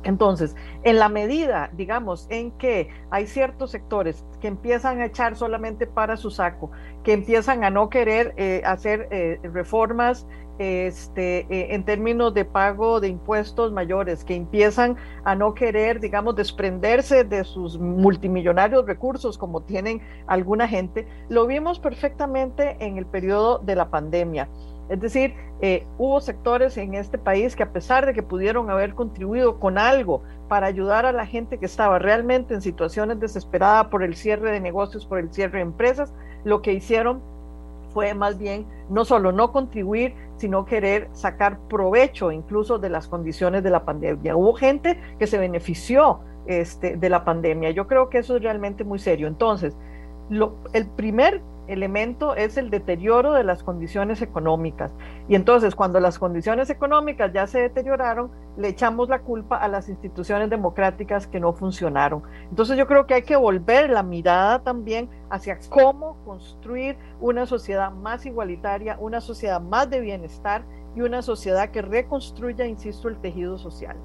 Entonces, en la medida, digamos, en que hay ciertos sectores que empiezan a echar solamente para su saco, que empiezan a no querer eh, hacer eh, reformas este, eh, en términos de pago de impuestos mayores, que empiezan a no querer, digamos, desprenderse de sus multimillonarios recursos como tienen alguna gente, lo vimos perfectamente en el periodo de la pandemia. Es decir, eh, hubo sectores en este país que a pesar de que pudieron haber contribuido con algo para ayudar a la gente que estaba realmente en situaciones desesperadas por el cierre de negocios, por el cierre de empresas, lo que hicieron fue más bien no solo no contribuir, sino querer sacar provecho incluso de las condiciones de la pandemia. Hubo gente que se benefició este, de la pandemia. Yo creo que eso es realmente muy serio. Entonces, el primer elemento es el deterioro de las condiciones económicas. Y entonces, cuando las condiciones económicas ya se deterioraron, le echamos la culpa a las instituciones democráticas que no funcionaron. Entonces, yo creo que hay que volver la mirada también hacia cómo construir una sociedad más igualitaria, una sociedad más de bienestar y una sociedad que reconstruya, insisto, el tejido social.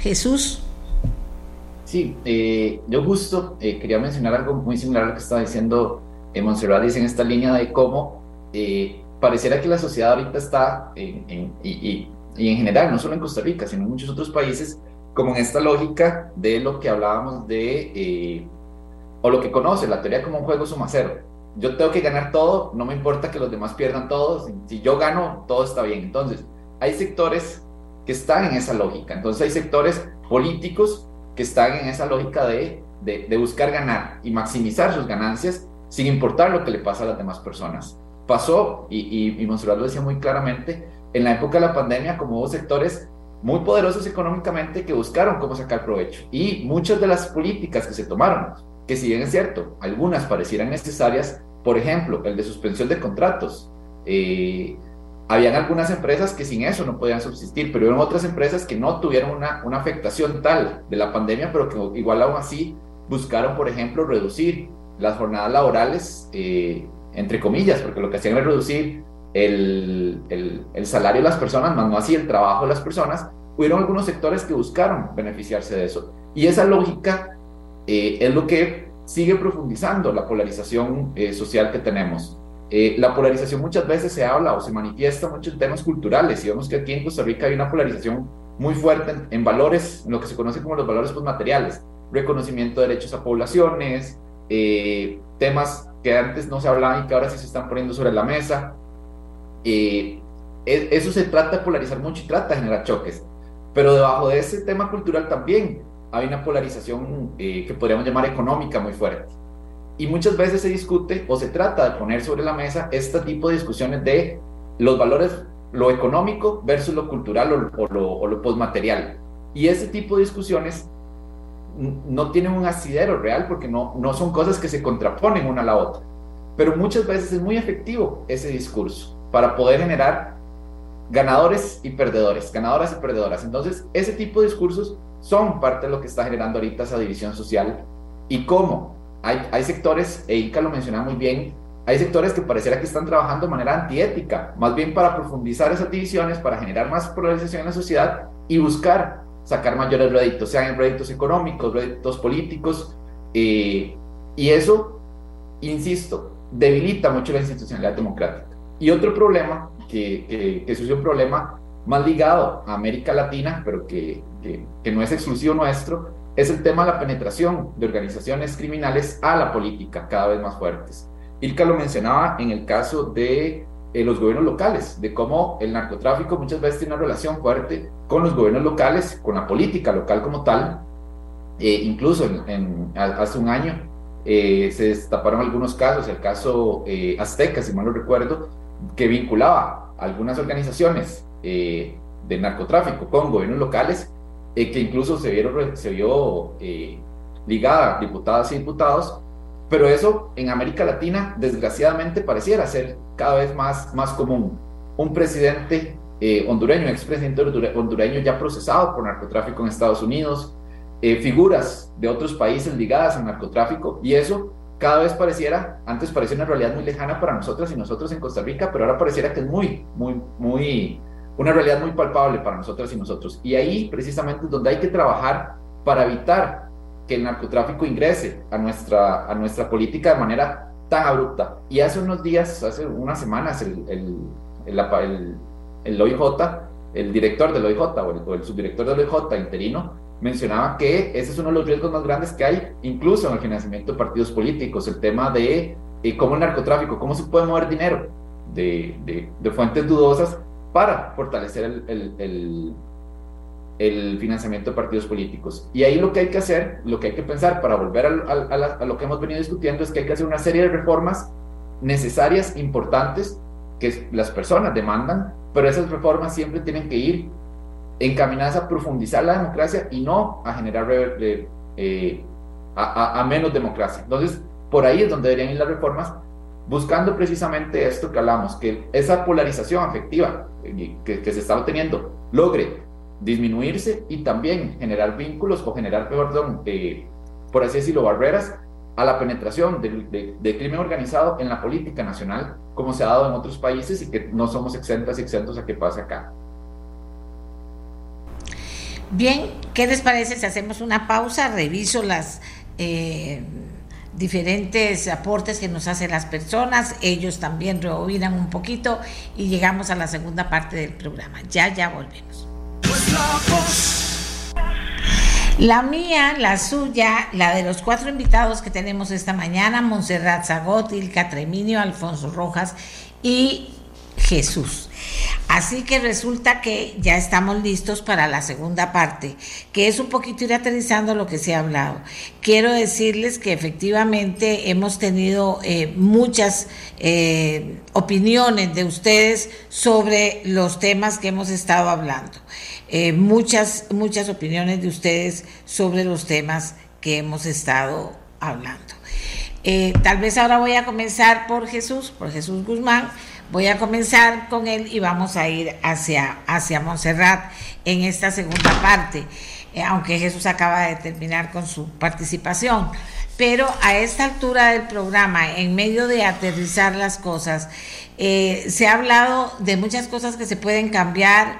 Jesús. Sí, eh, yo justo eh, quería mencionar algo muy similar a lo que estaba diciendo eh, Montserrat, dice en esta línea de cómo eh, pareciera que la sociedad ahorita está, en, y, y, y, en general, no solo en Costa Rica, sino en muchos otros países, como en esta lógica de lo que hablábamos de, o lo que conoce, la teoría como un juego suma cero. Yo tengo que ganar todo, no me importa que los demás pierdan todo, si, si yo gano, todo está bien. Entonces, hay sectores que están en esa lógica. Entonces hay sectores políticos que están en esa lógica de, de, buscar ganar y maximizar sus ganancias sin importar lo que le pasa a las demás personas. Pasó, y, y, y Monserrat lo decía muy claramente, en la época de la pandemia, como hubo sectores muy poderosos económicamente que buscaron cómo sacar provecho. Y muchas de las políticas que se tomaron, que si bien es cierto, algunas parecieran necesarias, por ejemplo, el de suspensión de contratos, eh, habían algunas empresas que sin eso no podían subsistir, pero eran otras empresas que no tuvieron una, una afectación tal de la pandemia, pero que igual aún así buscaron, por ejemplo, reducir las jornadas laborales, eh, entre comillas, porque lo que hacían era reducir el, el, el, salario de las personas, más no así el trabajo de las personas. Hubieron algunos sectores que buscaron beneficiarse de eso. Y esa lógica eh, es lo que sigue profundizando la polarización eh, social que tenemos. Eh, la polarización muchas veces se habla o se manifiesta mucho en temas culturales y vemos que aquí en Costa Rica hay una polarización muy fuerte en, valores, en lo que se conoce como los valores postmateriales, reconocimiento de derechos a poblaciones, eh, temas que antes no se hablaban y que ahora sí se están poniendo sobre la mesa. Eh, eso se trata de polarizar mucho y trata de generar choques, pero debajo de ese tema cultural también hay una polarización que podríamos llamar económica muy fuerte. Y muchas veces se discute o se trata de poner sobre la mesa este tipo de discusiones de los valores, lo económico versus lo cultural o, lo, lo postmaterial. Y ese tipo de discusiones no tienen un asidero real porque no, no son cosas que se contraponen una a la otra. Pero muchas veces es muy efectivo ese discurso para poder generar ganadores y perdedores, ganadoras y perdedoras. Entonces, ese tipo de discursos son parte de lo que está generando ahorita esa división social. ¿Y cómo? Hay, hay sectores, Eika lo mencionaba muy bien, hay sectores que pareciera que están trabajando de manera antiética, más bien para profundizar esas divisiones, para generar más polarización en la sociedad y buscar sacar mayores réditos, sean réditos económicos, réditos políticos, eh, y eso, insisto, debilita mucho la institucionalidad democrática. Y otro problema, que, que, que es un problema más ligado a América Latina, pero que, que, que no es exclusivo nuestro, es el tema de la penetración de organizaciones criminales a la política cada vez más fuertes. Ilka lo mencionaba en el caso de eh, los gobiernos locales, de cómo el narcotráfico muchas veces tiene una relación fuerte con los gobiernos locales, con la política local como tal. Eh, incluso hace un año eh, se destaparon algunos casos, el caso Azteca, si mal no recuerdo, que vinculaba algunas organizaciones de narcotráfico con gobiernos locales eh, que incluso se, vieron, se vio eh, ligada a diputadas y diputados, pero eso en América Latina desgraciadamente pareciera ser cada vez más, más común. Un presidente eh, hondureño, expresidente hondureño ya procesado por narcotráfico en Estados Unidos, eh, figuras de otros países ligadas al narcotráfico y eso cada vez pareciera, antes parecía una realidad muy lejana para nosotros y nosotros en Costa Rica, pero ahora pareciera que es muy, muy, muy, una realidad muy palpable para nosotras y nosotros. Y ahí precisamente es donde hay que trabajar para evitar que el narcotráfico ingrese a nuestra, a nuestra política de manera tan abrupta. Y hace unos días, hace unas semanas, el, el, el, el el director del OIJ o el, subdirector del OIJ interino, mencionaba que ese es uno de los riesgos más grandes que hay, incluso en el financiamiento de partidos políticos, el tema de eh, cómo el narcotráfico, cómo se puede mover dinero de, de fuentes dudosas para fortalecer el, el, el, financiamiento de partidos políticos. Y ahí lo que hay que hacer, lo que hay que pensar para volver a, a, lo que hemos venido discutiendo es que hay que hacer una serie de reformas necesarias, importantes, que las personas demandan, pero esas reformas siempre tienen que ir encaminadas a profundizar la democracia y no a generar eh, a, a, menos democracia. Entonces, por ahí es donde deberían ir las reformas, buscando precisamente esto que hablamos, que esa polarización afectiva que, se está obteniendo logre disminuirse y también generar vínculos o generar, perdón, eh, por así decirlo, barreras a la penetración del de, crimen organizado en la política nacional, como se ha dado en otros países y que no somos exentas y exentos a que pase acá. Bien, ¿qué les parece si hacemos una pausa? Reviso las eh, diferentes aportes que nos hacen las personas, ellos también reobinan un poquito y llegamos a la segunda parte del programa. Ya, ya volvemos. La mía, la suya, la de los cuatro invitados que tenemos esta mañana, Montserrat Zagot, Ilka Alfonso Rojas y Jesús. Así que resulta que ya estamos listos para la segunda parte, que es un poquito ir aterrizando lo que se ha hablado. Quiero decirles que efectivamente hemos tenido eh, muchas eh, opiniones de ustedes sobre los temas que hemos estado hablando. Eh, muchas, muchas opiniones de ustedes sobre los temas que hemos estado hablando. tal vez ahora voy a comenzar por Jesús, por Jesús Guzmán Voy a comenzar con él y vamos a ir hacia, hacia Montserrat en esta segunda parte, eh, aunque Jesús acaba de terminar con su participación. Pero a esta altura del programa, en medio de aterrizar las cosas, eh, se ha hablado de muchas cosas que se pueden cambiar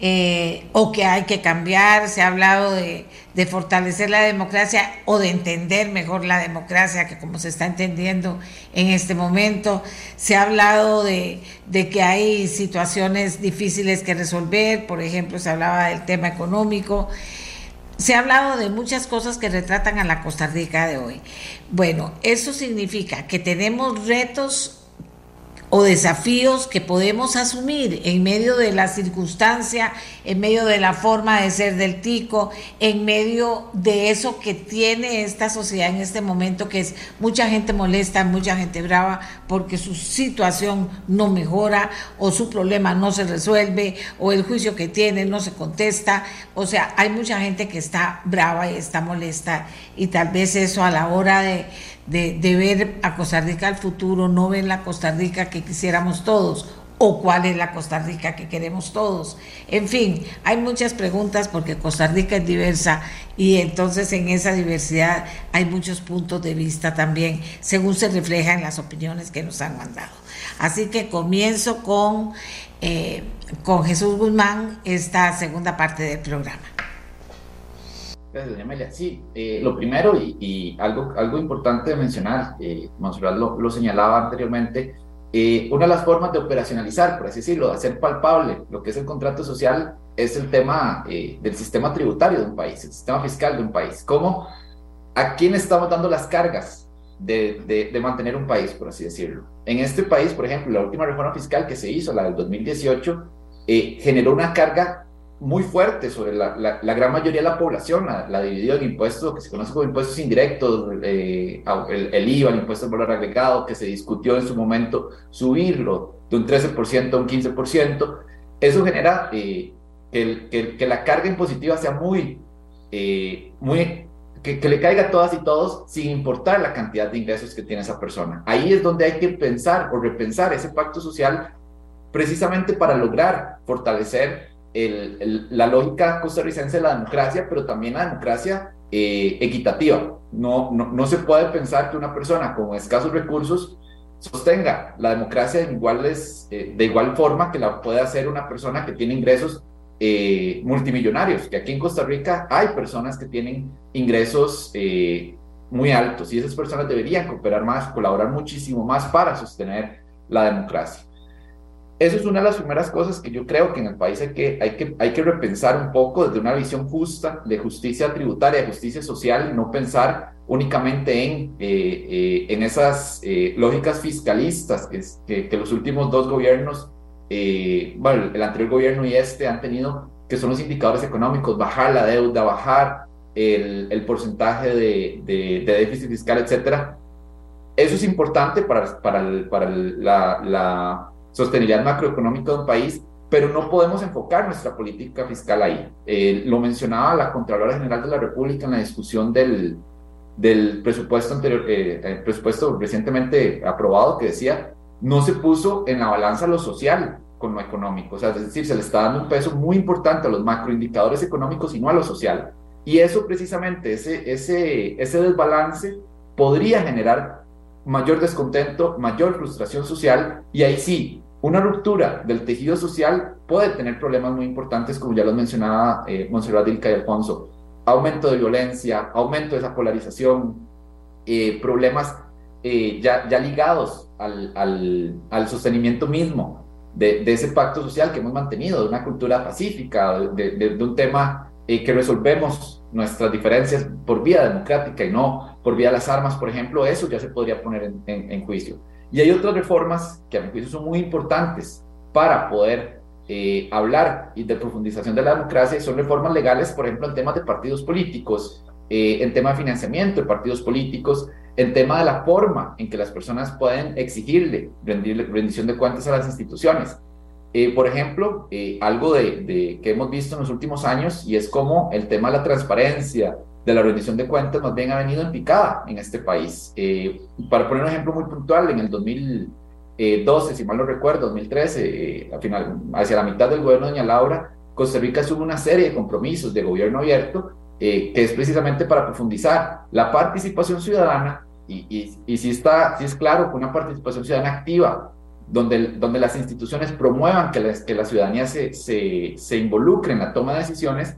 eh, o que hay que cambiar, se ha hablado de, fortalecer la democracia o de entender mejor la democracia, que como se está entendiendo en este momento, se ha hablado de, de que hay situaciones difíciles que resolver, por ejemplo, se hablaba del tema económico. Se ha hablado de muchas cosas que retratan a la Costa Rica de hoy. Bueno, eso significa que tenemos retos o desafíos que podemos asumir en medio de la circunstancia, en medio de la forma de ser del tico, en medio de eso que tiene esta sociedad en este momento, que es mucha gente molesta, mucha gente brava, porque su situación no mejora o su problema no se resuelve o el juicio que tiene no se contesta. O sea, hay mucha gente que está brava y está molesta y tal vez eso a la hora de de, ver a Costa Rica al futuro, no ven la Costa Rica que quisiéramos todos o cuál es la Costa Rica que queremos todos. En fin, hay muchas preguntas porque Costa Rica es diversa y entonces en esa diversidad hay muchos puntos de vista también, según se refleja en las opiniones que nos han mandado. Así que comienzo con, eh, con Jesús Guzmán esta segunda parte del programa. Gracias, doña Amelia. Sí, eh, lo primero y, algo, algo importante de mencionar, eh, Monserrat lo, señalaba anteriormente, eh, una de las formas de operacionalizar, por así decirlo, de hacer palpable lo que es el contrato social, es el tema eh, del sistema tributario de un país, el sistema fiscal de un país. ¿Cómo? ¿A quién estamos dando las cargas de, de, de, mantener un país, por así decirlo? En este país, por ejemplo, la última reforma fiscal que se hizo, la del 2018, generó una carga muy fuerte sobre la, la, gran mayoría de la población, la, dividió en impuestos que se conoce como impuestos indirectos, eh, el, IVA, el impuesto al valor agregado, que se discutió en su momento subirlo de un 13% a un 15%, eso genera eh, que, que, que, la carga impositiva sea muy, eh, muy que, que, le caiga a todas y todos sin importar la cantidad de ingresos que tiene esa persona. Ahí es donde hay que pensar o repensar ese pacto social precisamente para lograr fortalecer la lógica costarricense de la democracia, pero también la democracia eh, equitativa. No, no, no, se puede pensar que una persona con escasos recursos sostenga la democracia de, iguales, eh, de igual forma que la puede hacer una persona que tiene ingresos eh, multimillonarios, que aquí en Costa Rica hay personas que tienen ingresos muy altos y esas personas deberían cooperar más, colaborar muchísimo más para sostener la democracia. Eso es una de las primeras cosas que yo creo que en el país hay que, hay que, hay que repensar un poco desde una visión justa de justicia tributaria, justicia social, no pensar únicamente en, eh, en esas lógicas fiscalistas que, los últimos dos gobiernos eh, bueno, el anterior gobierno y este han tenido, que son los indicadores económicos, bajar la deuda, bajar el, porcentaje de, déficit fiscal, etcétera. Eso es importante para, para, la, sostenibilidad macroeconómica de un país, pero no podemos enfocar nuestra política fiscal ahí. Eh, lo mencionaba la Contralora General de la República en la discusión del, del presupuesto anterior, eh, el presupuesto recientemente aprobado, que decía no se puso en la balanza lo social con lo económico. O sea, es decir, se le está dando un peso muy importante a los macroindicadores económicos y no a lo social. Y eso precisamente, ese, ese, ese desbalance podría generar mayor descontento, mayor frustración social y ahí sí, una ruptura del tejido social puede tener problemas muy importantes, como ya los mencionaba eh, Monserrat Dilca y Alfonso. Aumento de violencia, aumento de esa polarización, eh, problemas eh, ya, ligados al, al, al sostenimiento mismo de, de, ese pacto social que hemos mantenido, de una cultura pacífica, de, de, un tema eh, que resolvemos nuestras diferencias por vía democrática y no por vía las armas, por ejemplo, eso ya se podría poner en, en, en juicio. Y hay otras reformas que a mi juicio son muy importantes para poder eh, hablar y de profundización de la democracia son reformas legales, por ejemplo, en temas de partidos políticos, eh, en tema de financiamiento de partidos políticos, el tema de la forma en que las personas pueden exigirle rendición de cuentas a las instituciones. Eh, por ejemplo, eh, algo de, que hemos visto en los últimos años y es como el tema de la transparencia de la rendición de cuentas más bien ha venido en picada en este país. Eh, para poner un ejemplo muy puntual, en el 2012, si mal no recuerdo, 2013, al final, hacia la mitad del gobierno de doña Laura, Costa Rica tuvo una serie de compromisos de gobierno abierto que es precisamente para profundizar la participación ciudadana y, y, si está, si es claro que una participación ciudadana activa, donde, donde las instituciones promuevan que, que la ciudadanía se, se involucre en la toma de decisiones,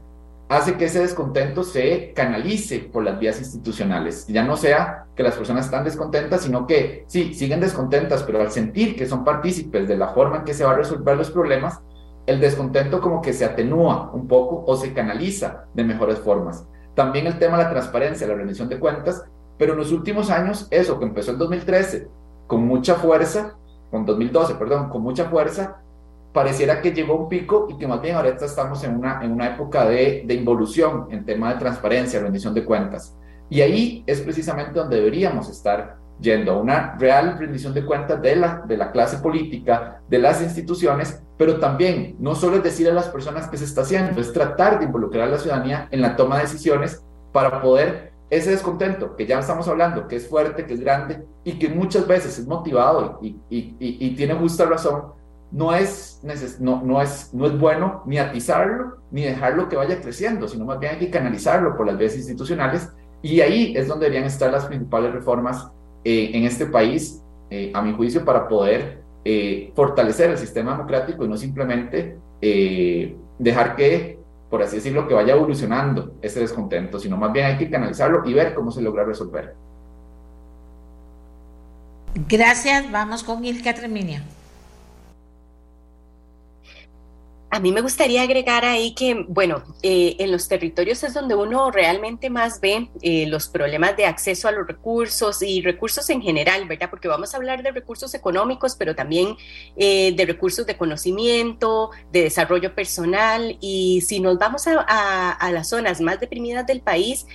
hace que ese descontento se canalice por las vías institucionales. Ya no sea que las personas están descontentas, sino que sí, siguen descontentas, pero al sentir que son partícipes de la forma en que se van a resolver los problemas, el descontento como que se atenúa un poco o se canaliza de mejores formas. También el tema de la transparencia, la rendición de cuentas, pero en los últimos años, eso que empezó en 2013 con mucha fuerza, con 2012, perdón, con mucha fuerza, pareciera que llegó un pico y que más bien ahorita estamos en una, en una época de, de involución en tema de transparencia, rendición de cuentas. Y ahí es precisamente donde deberíamos estar yendo a una real rendición de cuentas de la, de la clase política, de las instituciones, pero también no solo es decir a las personas que se está haciendo, es tratar de involucrar a la ciudadanía en la toma de decisiones para poder ese descontento que ya estamos hablando, que es fuerte, que es grande y que muchas veces es motivado y, y, y, tiene justa razón, no es, no, no, es, no es bueno ni atizarlo ni dejarlo que vaya creciendo, sino más bien hay que canalizarlo por las vías institucionales y ahí es donde deberían estar las principales reformas eh, en este país, eh, a mi juicio, para poder eh, fortalecer el sistema democrático y no simplemente dejar que por así decirlo, que vaya evolucionando ese descontento, sino más bien hay que canalizarlo y ver cómo se logra resolver. Gracias, vamos con Ilka Treminia. A mí me gustaría agregar ahí que, bueno, eh, en los territorios es donde uno realmente más ve eh, los problemas de acceso a los recursos y recursos en general, ¿verdad? Porque vamos a hablar de recursos económicos, pero también eh, de recursos de conocimiento, de desarrollo personal. Y si nos vamos a, a las zonas más deprimidas del país,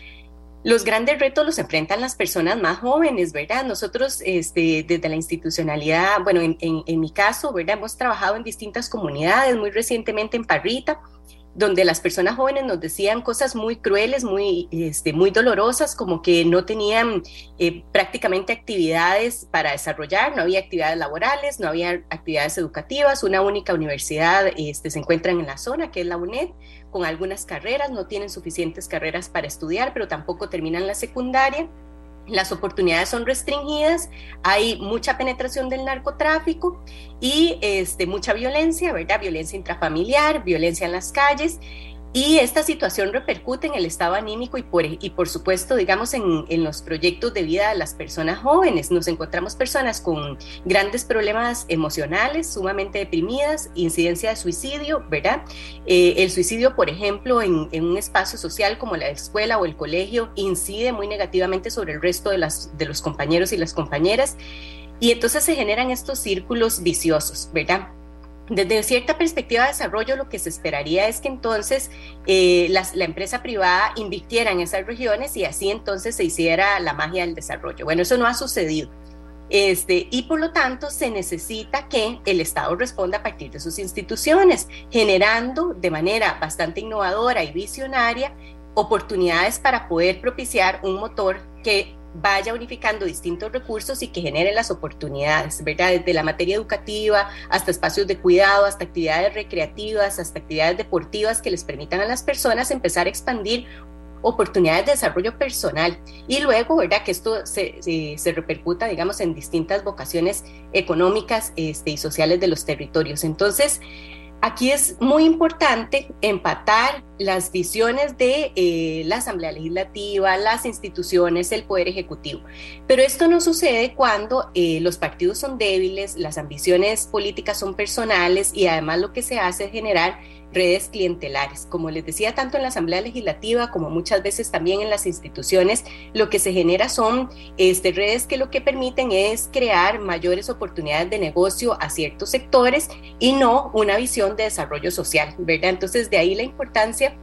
los grandes retos los enfrentan las personas más jóvenes, ¿verdad? Nosotros este, desde la institucionalidad, bueno, en, mi caso, ¿verdad? Hemos trabajado en distintas comunidades, muy recientemente en Parrita, donde las personas jóvenes nos decían cosas muy crueles, muy, este, muy dolorosas, como que no tenían eh, prácticamente actividades para desarrollar, no había actividades laborales, no había actividades educativas, una única universidad este, se encuentra en la zona, que es la UNED, con algunas carreras, no tienen suficientes carreras para estudiar, pero tampoco terminan la secundaria las oportunidades son restringidas, hay mucha penetración del narcotráfico y este, mucha violencia, ¿verdad? Violencia intrafamiliar, violencia en las calles y esta situación repercute en el estado anímico y por, y por supuesto, digamos, en, en, los proyectos de vida de las personas jóvenes. Nos encontramos personas con grandes problemas emocionales, sumamente deprimidas, incidencia de suicidio, ¿verdad? Eh, el suicidio, por ejemplo, en, en, un espacio social como la escuela o el colegio, incide muy negativamente sobre el resto de, las, de los compañeros y las compañeras. Y entonces se generan estos círculos viciosos, ¿verdad? Desde cierta perspectiva de desarrollo, lo que se esperaría es que entonces eh, la empresa privada invirtiera en esas regiones y así entonces se hiciera la magia del desarrollo. Bueno, eso no ha sucedido. Este, y por lo tanto se necesita que el Estado responda a partir de sus instituciones, generando de manera bastante innovadora y visionaria oportunidades para poder propiciar un motor que vaya unificando distintos recursos y que genere las oportunidades, ¿verdad? Desde la materia educativa hasta espacios de cuidado, hasta actividades recreativas, hasta actividades deportivas que les permitan a las personas empezar a expandir oportunidades de desarrollo personal y luego, ¿verdad? Que esto se, se, repercuta, digamos, en distintas vocaciones económicas este, y sociales de los territorios. Entonces, Aquí es muy importante empatar las visiones de eh, la Asamblea Legislativa, las instituciones, el Poder Ejecutivo. Pero esto no sucede cuando eh, los partidos son débiles, las ambiciones políticas son personales y además lo que se hace es generar redes clientelares. Como les decía, tanto en la Asamblea Legislativa como muchas veces también en las instituciones, lo que se genera son este, redes que lo que permiten es crear mayores oportunidades de negocio a ciertos sectores y no una visión de desarrollo social, ¿verdad? Entonces, de ahí la importancia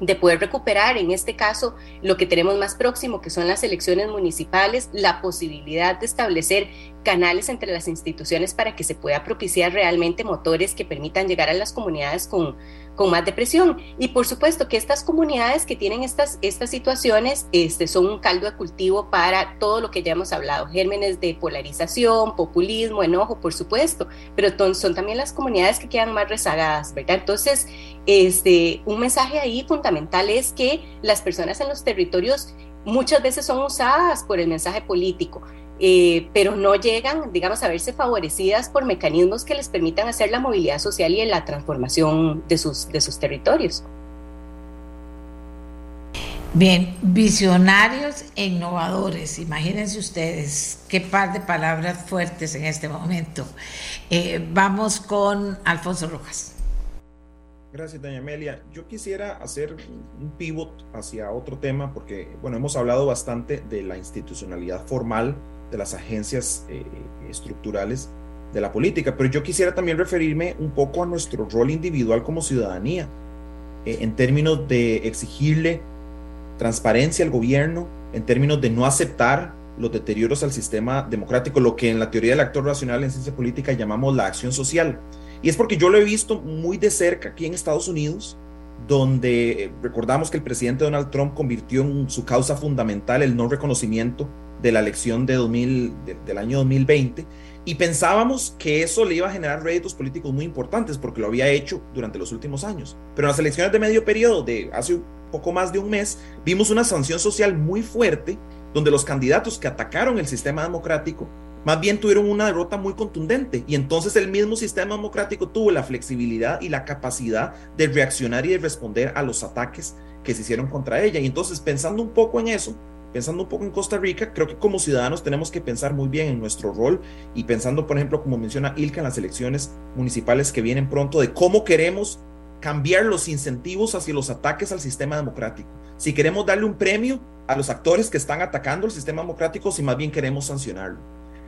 de poder recuperar, en este caso, lo que tenemos más próximo, que son las elecciones municipales, la posibilidad de establecer canales entre las instituciones para que se pueda propiciar realmente motores que permitan llegar a las comunidades con, con más depresión. Y por supuesto que estas comunidades que tienen estas, estas situaciones este, son un caldo de cultivo para todo lo que ya hemos hablado, gérmenes de polarización, populismo, enojo, por supuesto, pero son también las comunidades que quedan más rezagadas, ¿verdad? Entonces, este, un mensaje ahí fundamental es que las personas en los territorios muchas veces son usadas por el mensaje político. Eh, pero no llegan, digamos, a verse favorecidas por mecanismos que les permitan hacer la movilidad social y la transformación de sus, de sus territorios. Bien, visionarios e innovadores, imagínense ustedes qué par de palabras fuertes en este momento. Eh, vamos con Alfonso Rojas. Gracias, doña Amelia. Yo quisiera hacer un pivot hacia otro tema porque, bueno, hemos hablado bastante de la institucionalidad formal de las agencias eh, estructurales de la política, pero yo quisiera también referirme un poco a nuestro rol individual como ciudadanía, eh, en términos de exigirle transparencia al gobierno, en términos de no aceptar los deterioros al sistema democrático, lo que en la teoría del actor racional en ciencia política llamamos la acción social. Y es porque yo lo he visto muy de cerca aquí en Estados Unidos, donde eh, recordamos que el presidente Donald Trump convirtió en su causa fundamental el no reconocimiento de la elección de 2000, del año 2020 y pensábamos que eso le iba a generar réditos políticos muy importantes porque lo había hecho durante los últimos años. Pero en las elecciones de medio periodo de hace poco más de un mes vimos una sanción social muy fuerte donde los candidatos que atacaron el sistema democrático más bien tuvieron una derrota muy contundente y entonces el mismo sistema democrático tuvo la flexibilidad y la capacidad de reaccionar y de responder a los ataques que se hicieron contra ella. Y entonces pensando un poco en eso, pensando un poco en Costa Rica, creo que como ciudadanos tenemos que pensar muy bien en nuestro rol y pensando, por ejemplo, como menciona Ilka, en las elecciones municipales que vienen pronto, de cómo queremos cambiar los incentivos hacia los ataques al sistema democrático. Si queremos darle un premio a los actores que están atacando el sistema democrático, si más bien queremos sancionarlo.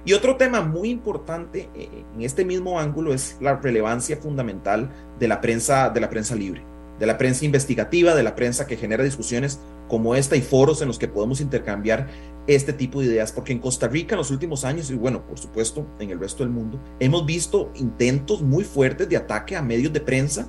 Y otro tema muy importante eh, en este mismo ángulo es la relevancia fundamental de la prensa, de la prensa libre de la prensa investigativa, de la prensa que genera discusiones como esta y foros en los que podemos intercambiar este tipo de ideas, porque en Costa Rica en los últimos años, y bueno, por supuesto en el resto del mundo, hemos visto intentos muy fuertes de ataque a medios de prensa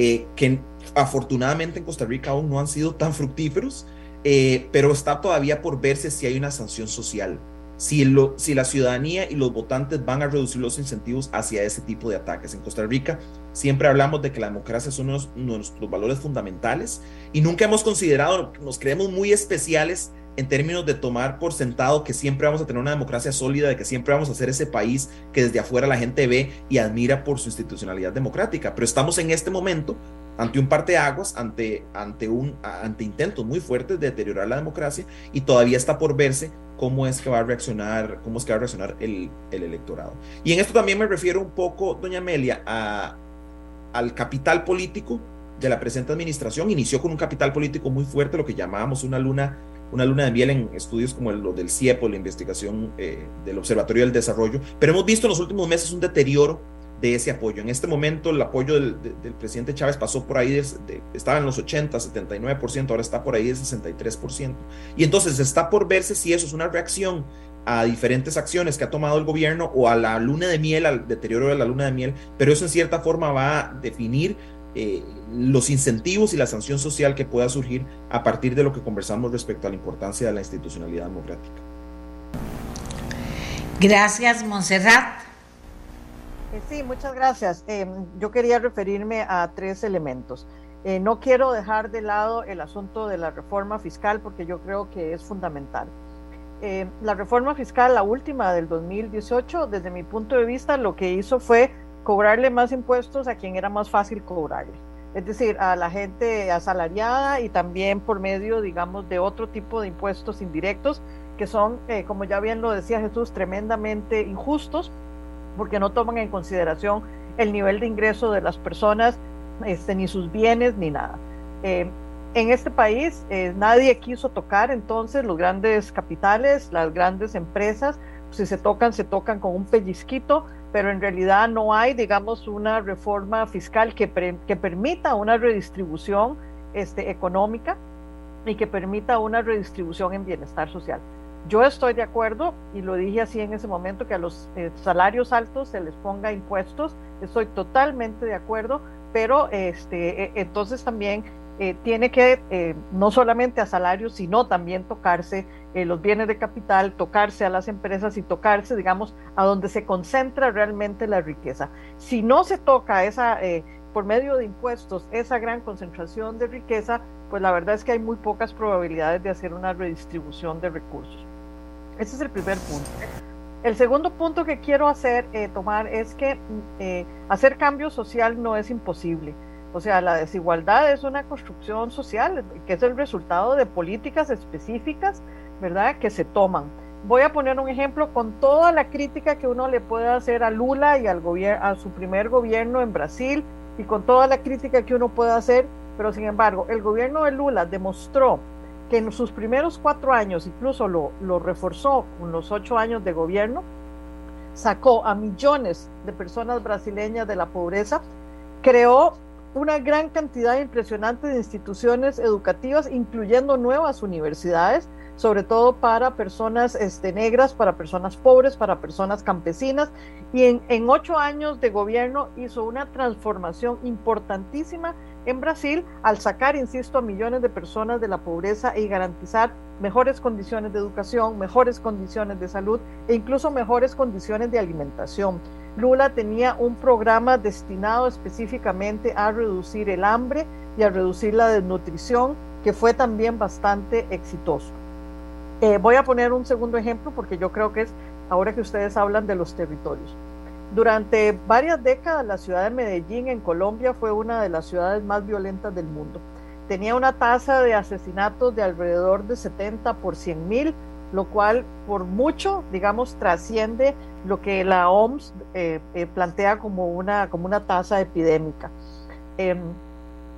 eh, que afortunadamente en Costa Rica aún no han sido tan fructíferos, eh, pero está todavía por verse si hay una sanción social, si, lo, si la ciudadanía y los votantes van a reducir los incentivos hacia ese tipo de ataques. En Costa Rica siempre hablamos de que la democracia es uno de nuestros valores fundamentales y nunca hemos considerado, nos creemos muy especiales en términos de tomar por sentado que siempre vamos a tener una democracia sólida, de que siempre vamos a ser ese país que desde afuera la gente ve y admira por su institucionalidad democrática. Pero estamos en este momento ante un parteaguas, ante, ante, un, ante intentos muy fuertes de deteriorar la democracia y todavía está por verse cómo es que va a reaccionar, cómo es que va a reaccionar el, el electorado. Y en esto también me refiero un poco, doña Amelia, a, al capital político de la presente administración. Inició con un capital político muy fuerte, lo que llamábamos una luna una luna de miel en estudios como lo del CIEPO, la investigación eh, del Observatorio del Desarrollo, pero hemos visto en los últimos meses un deterioro de ese apoyo. En este momento el apoyo del, presidente Chávez pasó por ahí, estaba en los 80, 79%, ahora está por ahí de 63%. Y entonces está por verse si eso es una reacción a diferentes acciones que ha tomado el gobierno o a la luna de miel, al deterioro de la luna de miel, pero eso en cierta forma va a definir eh, los incentivos y la sanción social que pueda surgir a partir de lo que conversamos respecto a la importancia de la institucionalidad democrática. Gracias, Monserrat. Eh, sí, muchas gracias. Eh, yo quería referirme a tres elementos. no quiero dejar de lado el asunto de la reforma fiscal porque yo creo que es fundamental. La reforma fiscal, la última del 2018, desde mi punto de vista, lo que hizo fue cobrarle más impuestos a quien era más fácil cobrarle. Es decir, a la gente asalariada y también por medio, digamos, de otro tipo de impuestos indirectos que son, eh, como ya bien lo decía Jesús, tremendamente injustos porque no toman en consideración el nivel de ingreso de las personas, este, ni sus bienes, ni nada. Eh, en este país eh, nadie quiso tocar entonces los grandes capitales, las grandes empresas, si se tocan, se tocan con un pellizquito, pero en realidad no hay, digamos, una reforma fiscal que, permita una redistribución este, económica y que permita una redistribución en bienestar social. Yo estoy de acuerdo, y lo dije así en ese momento, que a los eh, salarios altos se les ponga impuestos, estoy totalmente de acuerdo, pero este, e, entonces también eh, tiene que eh, no solamente a salarios, sino también tocarse eh, los bienes de capital, tocarse a las empresas y tocarse, digamos, a donde se concentra realmente la riqueza. Si no se toca esa, por medio de impuestos, esa gran concentración de riqueza, pues la verdad es que hay muy pocas probabilidades de hacer una redistribución de recursos. Ese es el primer punto. El segundo punto que quiero hacer, tomar, es que hacer cambio social no es imposible o sea, la desigualdad es una construcción social que es el resultado de políticas específicas, ¿verdad?, que se toman. Voy a poner un ejemplo con toda la crítica que uno le puede hacer a Lula y al a su primer gobierno en Brasil y con toda la crítica que uno puede hacer, pero sin embargo, el gobierno de Lula demostró que en sus primeros cuatro años, incluso lo, lo reforzó con los ocho años de gobierno, sacó a millones de personas brasileñas de la pobreza, creó una gran cantidad impresionante de instituciones educativas, incluyendo nuevas universidades, sobre todo para personas este, negras, para personas pobres, para personas campesinas. Y en, en ocho años de gobierno hizo una transformación importantísima en Brasil al sacar, insisto, a millones de personas de la pobreza y garantizar mejores condiciones de educación, mejores condiciones de salud e incluso mejores condiciones de alimentación. Lula tenía un programa destinado específicamente a reducir el hambre y a reducir la desnutrición, que fue también bastante exitoso. Eh, voy a poner un segundo ejemplo porque yo creo que es ahora que ustedes hablan de los territorios. Durante varias décadas la ciudad de Medellín en Colombia fue una de las ciudades más violentas del mundo. Tenía una tasa de asesinatos de alrededor de 70 por 100 mil, lo cual por mucho, digamos, trasciende lo que la OMS eh, eh, plantea como una, como una tasa epidémica. Em,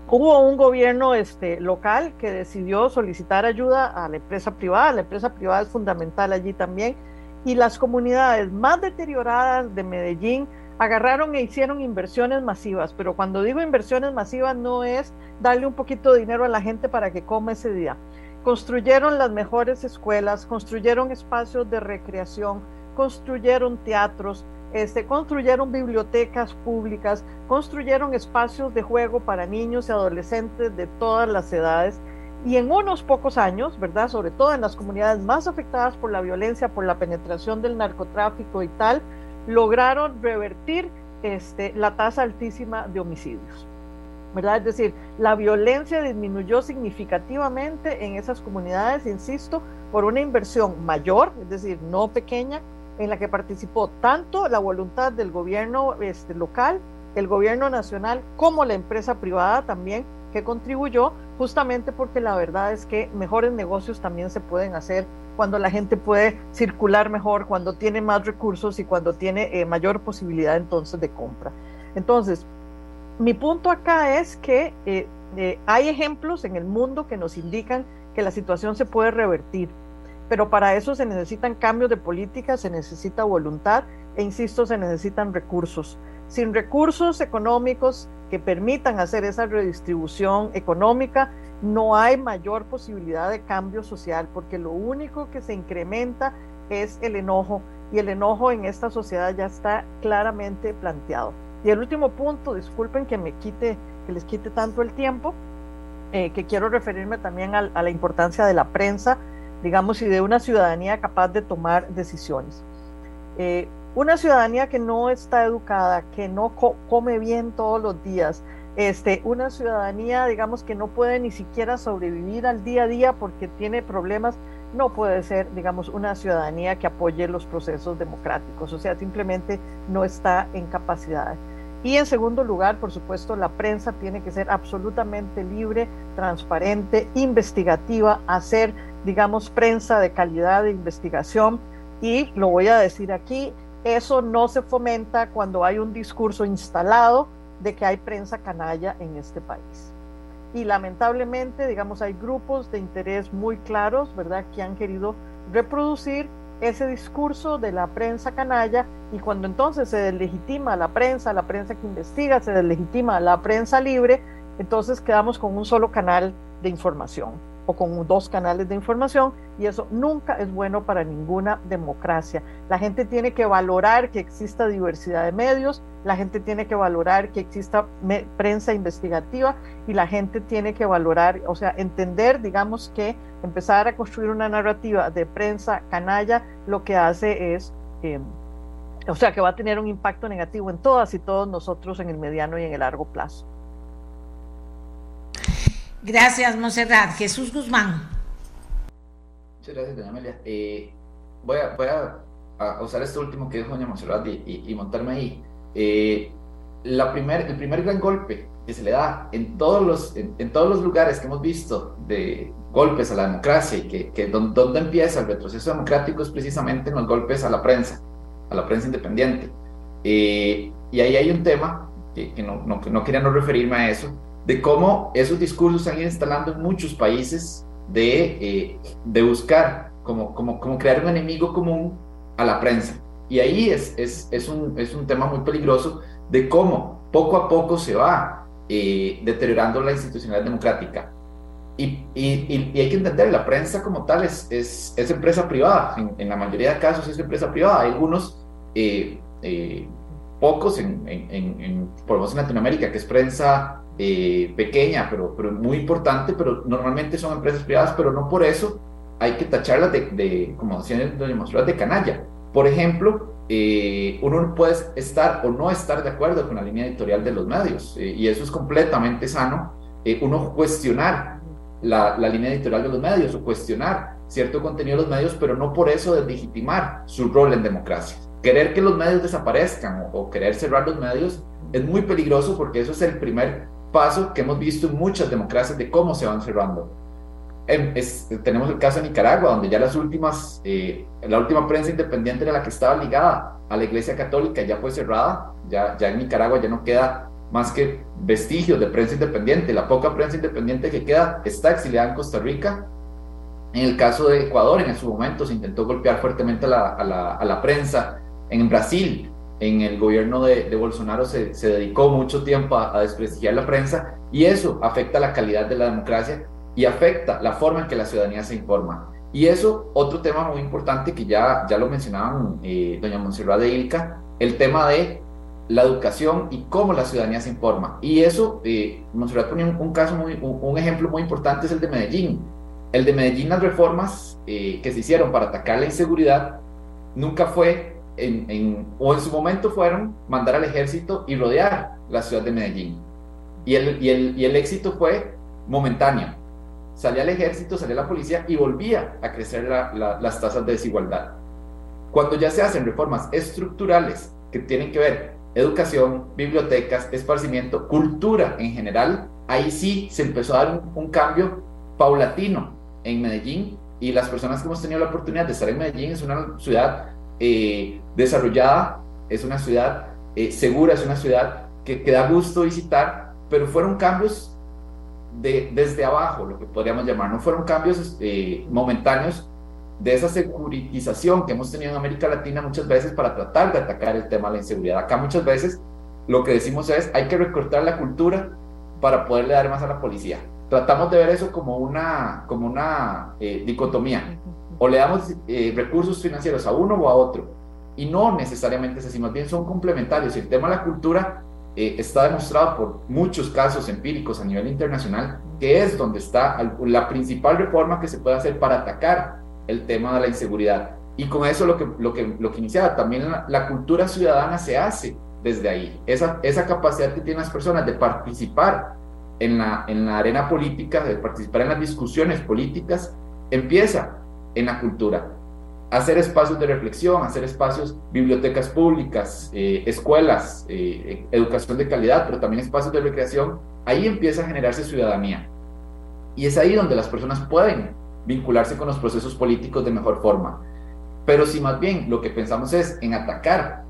hubo un gobierno este, local que decidió solicitar ayuda a la empresa privada, la empresa privada es fundamental allí también, y las comunidades más deterioradas de Medellín agarraron e hicieron inversiones masivas, pero cuando digo inversiones masivas no es darle un poquito de dinero a la gente para que coma ese día, Construyeron las mejores escuelas, construyeron espacios de recreación, construyeron teatros, este, construyeron bibliotecas públicas, construyeron espacios de juego para niños y adolescentes de todas las edades. Y en unos pocos años, ¿verdad? Sobre todo en las comunidades más afectadas por la violencia, por la penetración del narcotráfico y tal, lograron revertir este, la tasa altísima de homicidios. ¿Verdad? Es decir, la violencia disminuyó significativamente en esas comunidades, insisto, por una inversión mayor, es decir, no pequeña, en la que participó tanto la voluntad del gobierno este, local, el gobierno nacional, como la empresa privada también, que contribuyó justamente porque la verdad es que mejores negocios también se pueden hacer cuando la gente puede circular mejor, cuando tiene más recursos y cuando tiene eh, mayor posibilidad entonces de compra. Entonces, mi punto acá es que eh, eh, hay ejemplos en el mundo que nos indican que la situación se puede revertir, pero para eso se necesitan cambios de política, se necesita voluntad e, insisto, se necesitan recursos. Sin recursos económicos que permitan hacer esa redistribución económica, no hay mayor posibilidad de cambio social, porque lo único que se incrementa es el enojo, y el enojo en esta sociedad ya está claramente planteado. Y el último punto, disculpen que me quite, que les quite tanto el tiempo, eh, que quiero referirme también a, la importancia de la prensa, digamos, y de una ciudadanía capaz de tomar decisiones. Eh, una ciudadanía que no está educada, que no come bien todos los días, este, una ciudadanía, digamos, que no puede ni siquiera sobrevivir al día a día porque tiene problemas no puede ser, digamos, una ciudadanía que apoye los procesos democráticos, o sea, simplemente no está en capacidad. Y en segundo lugar, por supuesto, la prensa tiene que ser absolutamente libre, transparente, investigativa, hacer, digamos, prensa de calidad de investigación. Y lo voy a decir aquí, eso no se fomenta cuando hay un discurso instalado de que hay prensa canalla en este país y lamentablemente, digamos, hay grupos de interés muy claros, ¿verdad?, que han querido reproducir ese discurso de la prensa canalla y cuando entonces se deslegitima la prensa, la prensa que investiga, se deslegitima la prensa libre, entonces quedamos con un solo canal de información con dos canales de información y eso nunca es bueno para ninguna democracia. La gente tiene que valorar que exista diversidad de medios, la gente tiene que valorar que exista prensa investigativa y la gente tiene que valorar, o sea, entender, digamos, que empezar a construir una narrativa de prensa canalla lo que hace es... Em, o sea, que va a tener un impacto negativo en todas y todos nosotros en el mediano y en el largo plazo. Gracias, Monserrat. Jesús Guzmán. Muchas gracias, doña Amelia. Eh, voy a, voy a, usar esto último que dijo doña Monserrat y, montarme ahí. Eh, la primer, el primer gran golpe que se le da en todos los, en, todos los lugares que hemos visto de golpes a la democracia y que, que donde, empieza el retroceso democrático es precisamente en los golpes a la prensa, a la prensa independiente. Eh, y ahí hay un tema que, que no, no, no, quería no referirme a eso, de cómo esos discursos se han ido instalando en muchos países de, eh, de buscar como, como, como crear un enemigo común a la prensa. Y ahí es, es, es, un, es un tema muy peligroso de cómo poco a poco se va eh, deteriorando la institucionalidad democrática. Y, y, y, hay que entender, la prensa como tal es, es, es empresa privada, en, la mayoría de casos es empresa privada. Hay algunos, eh, pocos, en, en, en, por lo menos en Latinoamérica, que es prensa eh, pequeña, pero, pero muy importante, pero normalmente son empresas privadas, pero no por eso hay que tacharlas de, de como decían doña de canalla. Por ejemplo, eh, uno puede estar o no estar de acuerdo con la línea editorial de los medios, eh, y eso es completamente sano, uno cuestionar la, la, línea editorial de los medios o cuestionar cierto contenido de los medios, pero no por eso deslegitimar su rol en democracia. Querer que los medios desaparezcan o, o querer cerrar los medios es muy peligroso porque eso es el primer paso que hemos visto en muchas democracias de cómo se van cerrando. Em, tenemos el caso de Nicaragua, donde ya las últimas, eh, la última prensa independiente era la que estaba ligada a la Iglesia Católica, ya fue cerrada, ya, ya en Nicaragua ya no queda más que vestigios de prensa independiente. La poca prensa independiente que queda está exiliada en Costa Rica. En el caso de Ecuador, en su momento se intentó golpear fuertemente a la, a la, a la prensa. En Brasil, en el gobierno de, Bolsonaro se, dedicó mucho tiempo a, desprestigiar la prensa y eso afecta la calidad de la democracia y afecta la forma en que la ciudadanía se informa. Y eso, otro tema muy importante que ya, ya lo mencionaban eh, doña Monserrat de Ilca, el tema de la educación y cómo la ciudadanía se informa. Y eso, eh, Monserrat ponía un, caso, muy, un, ejemplo muy importante, es el de Medellín. El de Medellín, las reformas eh, que se hicieron para atacar la inseguridad, nunca fue, en, o en su momento fueron mandar al ejército y rodear la ciudad de Medellín. Y el, y el, y el éxito fue momentáneo. Salía el ejército, salía la policía y volvía a crecer las tasas de desigualdad. Cuando ya se hacen reformas estructurales que tienen que ver educación, bibliotecas, esparcimiento, cultura en general, ahí sí se empezó a dar un, cambio paulatino en Medellín y las personas que hemos tenido la oportunidad de estar en Medellín es una ciudad eh, desarrollada, es una ciudad eh, segura, es una ciudad que, que, da gusto visitar, pero fueron cambios de, desde abajo, lo que podríamos llamar, no fueron cambios eh, momentáneos de esa securitización que hemos tenido en América Latina muchas veces para tratar de atacar el tema de la inseguridad. Acá muchas veces lo que decimos es hay que recortar la cultura para poderle dar más a la policía. Tratamos de ver eso como una, como una eh, dicotomía. O le damos eh, recursos financieros a uno o a otro. Y no necesariamente es así, más bien son complementarios. El tema de la cultura eh, está demostrado por muchos casos empíricos a nivel internacional que es donde está la principal reforma que se puede hacer para atacar el tema de la inseguridad. Y con eso lo que, lo que, lo que iniciaba, también la, cultura ciudadana se hace desde ahí. Esa, esa capacidad que tienen las personas de participar en la, en la arena política, de participar en las discusiones políticas, empieza en la cultura. Hacer espacios de reflexión, hacer espacios, bibliotecas públicas, eh, escuelas, eh, educación de calidad, pero también espacios de recreación, ahí empieza a generarse ciudadanía. Y es ahí donde las personas pueden vincularse con los procesos políticos de mejor forma. Pero si más bien lo que pensamos es en atacar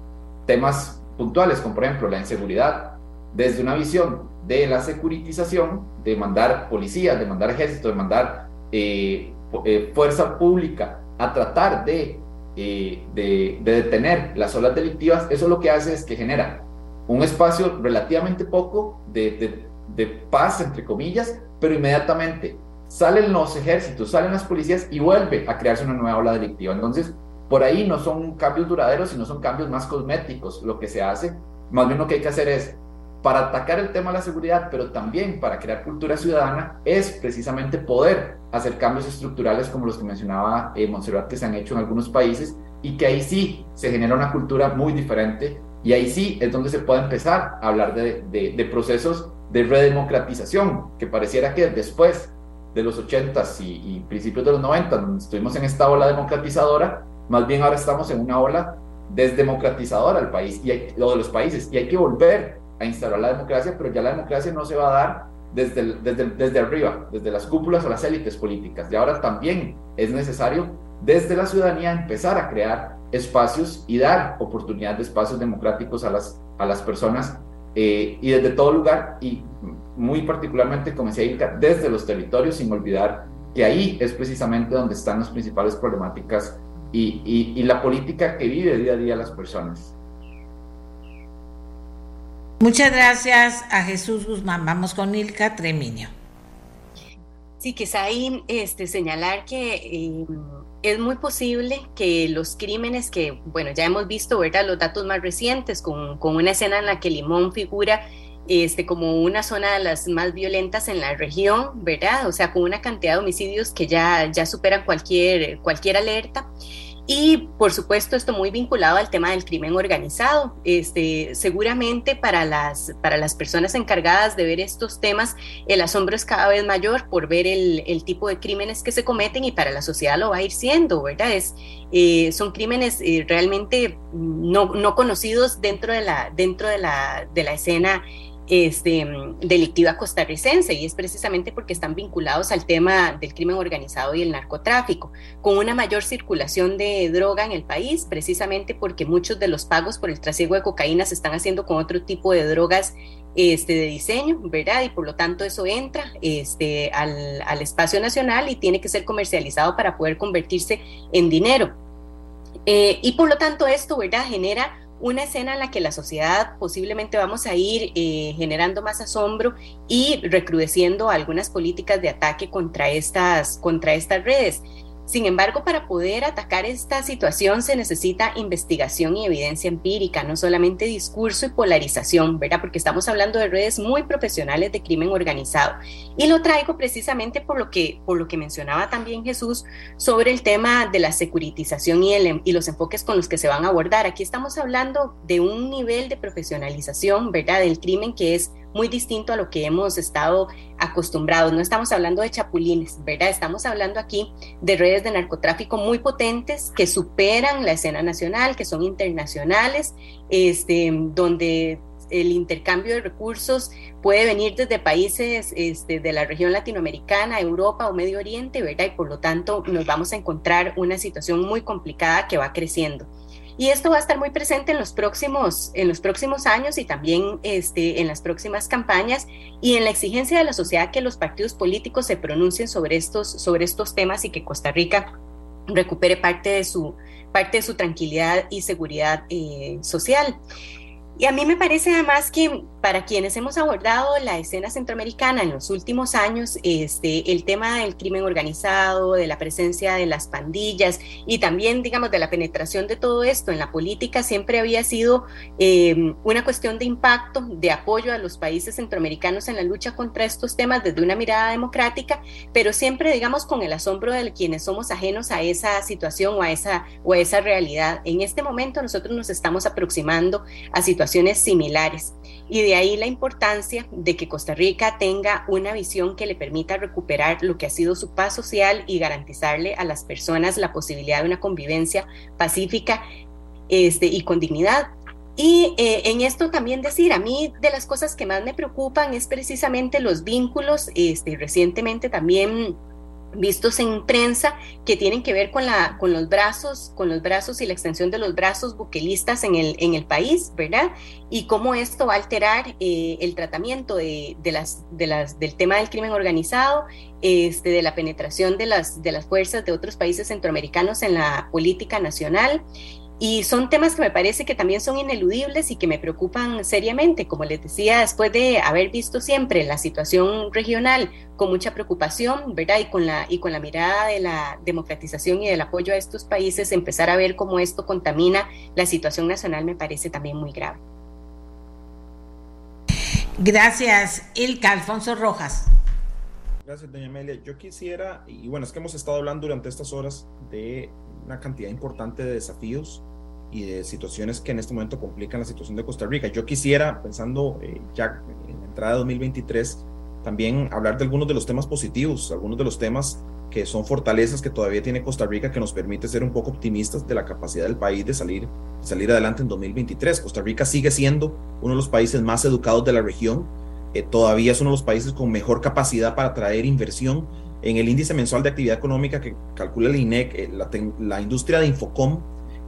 temas puntuales, como por ejemplo la inseguridad, desde una visión de la securitización, de mandar policías, de mandar ejército, de mandar eh, eh, fuerza pública a tratar de, eh, de, detener las olas delictivas, eso lo que hace es que genera un espacio relativamente poco de, de, de paz, entre comillas, pero inmediatamente salen los ejércitos, salen las policías y vuelve a crearse una nueva ola delictiva. Entonces, por ahí no son cambios duraderos, sino son cambios más cosméticos lo que se hace. Más bien lo que hay que hacer es, para atacar el tema de la seguridad, pero también para crear cultura ciudadana, es precisamente poder hacer cambios estructurales como los que mencionaba eh, Montserrat que se han hecho en algunos países y que ahí sí se genera una cultura muy diferente y ahí sí es donde se puede empezar a hablar de, procesos de redemocratización, que pareciera que después de los 80s y, principios de los 90, donde estuvimos en esta ola democratizadora, más bien ahora estamos en una ola desdemocratizadora del país y o de los países y hay que volver a instaurar la democracia, pero ya la democracia no se va a dar desde, desde, desde arriba, desde las cúpulas o las élites políticas. Y ahora también es necesario desde la ciudadanía empezar a crear espacios y dar oportunidad de espacios democráticos a las, a las personas eh, y desde todo lugar y muy particularmente, como decía Ilka, desde los territorios, sin olvidar que ahí es precisamente donde están las principales problemáticas y, y, la política que vive día a día las personas. Muchas gracias a Jesús Guzmán. Vamos con Ilka Treminio. Sí, quizá ahí este, señalar que eh, es muy posible que los crímenes que, bueno, ya hemos visto, ¿verdad? Los datos más recientes con, con una escena en la que Limón figura este, como una zona de las más violentas en la región, ¿verdad? O sea, con una cantidad de homicidios que ya, ya superan cualquier, cualquier alerta. Y por supuesto esto muy vinculado al tema del crimen organizado. Este, seguramente para las, para las personas encargadas de ver estos temas, el asombro es cada vez mayor por ver el, el tipo de crímenes que se cometen y para la sociedad lo va a ir siendo, ¿verdad? Es, eh, son crímenes eh, realmente no, no, conocidos dentro de la, dentro de la, de la escena este, delictiva costarricense y es precisamente porque están vinculados al tema del crimen organizado y el narcotráfico, con una mayor circulación de droga en el país, precisamente porque muchos de los pagos por el trasiego de cocaína se están haciendo con otro tipo de drogas este, de diseño, ¿verdad? Y por lo tanto eso entra este, al, espacio nacional y tiene que ser comercializado para poder convertirse en dinero. Eh, y por lo tanto esto, ¿verdad? Genera una escena en la que la sociedad posiblemente vamos a ir eh, generando más asombro y recrudeciendo algunas políticas de ataque contra estas, contra estas redes. Sin embargo, para poder atacar esta situación se necesita investigación y evidencia empírica, no solamente discurso y polarización, ¿verdad? Porque estamos hablando de redes muy profesionales de crimen organizado. Y lo traigo precisamente por lo que, por lo que mencionaba también Jesús sobre el tema de la securitización y, el, y los enfoques con los que se van a abordar. Aquí estamos hablando de un nivel de profesionalización, ¿verdad? Del crimen que es muy distinto a lo que hemos estado acostumbrados. No estamos hablando de chapulines, ¿verdad? Estamos hablando aquí de redes de narcotráfico muy potentes que superan la escena nacional, que son internacionales, este, donde el intercambio de recursos puede venir desde países este, de la región latinoamericana, Europa o Medio Oriente, ¿verdad? Y por lo tanto nos vamos a encontrar una situación muy complicada que va creciendo. Y esto va a estar muy presente en los próximos, en los próximos años y también este, en las próximas campañas y en la exigencia de la sociedad que los partidos políticos se pronuncien sobre estos, sobre estos temas y que Costa Rica recupere parte de su, parte de su tranquilidad y seguridad eh, social. Y a mí me parece además que para quienes hemos abordado la escena centroamericana en los últimos años, este, el tema del crimen organizado, de la presencia de las pandillas y también, digamos, de la penetración de todo esto en la política siempre había sido eh, una cuestión de impacto, de apoyo a los países centroamericanos en la lucha contra estos temas desde una mirada democrática, pero siempre, digamos, con el asombro de quienes somos ajenos a esa situación o a esa, o a esa realidad. En este momento nosotros nos estamos aproximando a situaciones similares y de ahí la importancia de que Costa Rica tenga una visión que le permita recuperar lo que ha sido su paz social y garantizarle a las personas la posibilidad de una convivencia pacífica este, y con dignidad. Y eh, en esto también decir, a mí de las cosas que más me preocupan es precisamente los vínculos, este, recientemente también vistos en prensa que tienen que ver con, la, con los brazos, con los brazos y la extensión de los brazos buquelistas en el, en el país, ¿verdad? Y cómo esto va a alterar eh, el tratamiento de, de, las, de las, del tema del crimen organizado, este, de la penetración de las, de las fuerzas de otros países centroamericanos en la política nacional y son temas que me parece que también son ineludibles y que me preocupan seriamente, como les decía, después de haber visto siempre la situación regional con mucha preocupación, ¿verdad? Y con la, y con la mirada de la democratización y del apoyo a estos países, empezar a ver cómo esto contamina la situación nacional me parece también muy grave. Gracias, Ilka Alfonso Rojas. Gracias, doña Amelia. Yo quisiera, y bueno, es que hemos estado hablando durante estas horas de una cantidad importante de desafíos y de situaciones que en este momento complican la situación de Costa Rica. Yo quisiera, pensando eh, ya en la entrada de 2023, también hablar de algunos de los temas positivos, algunos de los temas que son fortalezas que todavía tiene Costa Rica que nos permite ser un poco optimistas de la capacidad del país de salir, salir adelante en 2023. Costa Rica sigue siendo uno de los países más educados de la región, eh, todavía es uno de los países con mejor capacidad para atraer inversión. En el índice mensual de actividad económica que calcula el INEC, eh, la, la industria de Infocom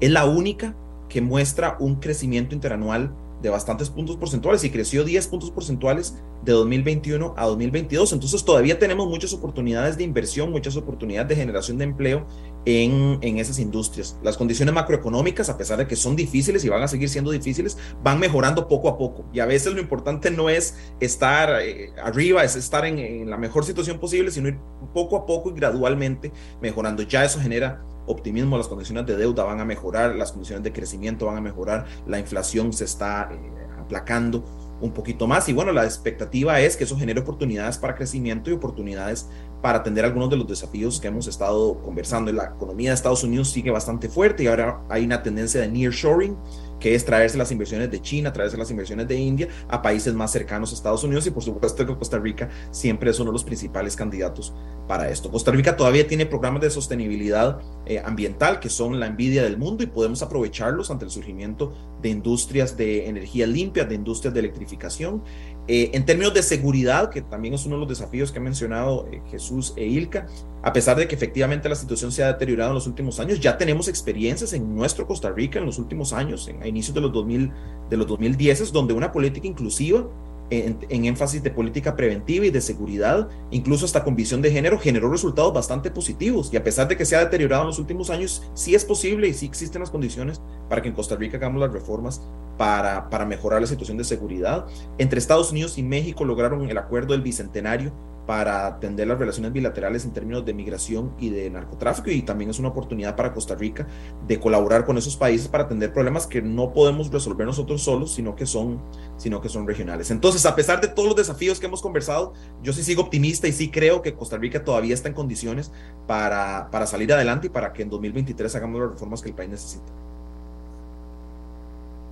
es la única que muestra un crecimiento interanual de bastantes puntos porcentuales y creció 10 puntos porcentuales de 2021 a 2022. Entonces todavía tenemos muchas oportunidades de inversión, muchas oportunidades de generación de empleo en, en, esas industrias. Las condiciones macroeconómicas, a pesar de que son difíciles y van a seguir siendo difíciles, van mejorando poco a poco. Y a veces lo importante no es estar eh, arriba, es estar en, en la mejor situación posible, sino ir poco a poco y gradualmente mejorando. Ya eso genera optimismo, las condiciones de deuda van a mejorar, las condiciones de crecimiento van a mejorar, la inflación se está eh, aplacando un poquito más y bueno, la expectativa es que eso genere oportunidades para crecimiento y oportunidades para atender algunos de los desafíos que hemos estado conversando. La economía de Estados Unidos sigue bastante fuerte y ahora hay una tendencia de nearshoring, que es traerse las inversiones de China, traerse las inversiones de India a países más cercanos a Estados Unidos y por supuesto que Costa Rica siempre es uno de los principales candidatos para esto. Costa Rica todavía tiene programas de sostenibilidad eh, ambiental que son la envidia del mundo y podemos aprovecharlos ante el surgimiento de industrias de energía limpia, de industrias de electrificación. Eh, en términos de seguridad, que también es uno de los desafíos que ha mencionado eh, Jesús e Ilka, a pesar de que efectivamente la situación se ha deteriorado en los últimos años, ya tenemos experiencias en nuestro Costa Rica en los últimos años, en, a inicios de los, 2000, de los 2010, donde una política inclusiva en, énfasis de política preventiva y de seguridad, incluso hasta con visión de género, generó resultados bastante positivos. Y a pesar de que se ha deteriorado en los últimos años, sí es posible y sí existen las condiciones para que en Costa Rica hagamos las reformas para, para mejorar la situación de seguridad. Entre Estados Unidos y México lograron el acuerdo del bicentenario para atender las relaciones bilaterales en términos de migración y de narcotráfico y también es una oportunidad para Costa Rica de colaborar con esos países para atender problemas que no podemos resolver nosotros solos, sino que son, sino que son regionales. Entonces, a pesar de todos los desafíos que hemos conversado, yo sí sigo optimista y sí creo que Costa Rica todavía está en condiciones para, para salir adelante y para que en 2023 hagamos las reformas que el país necesita.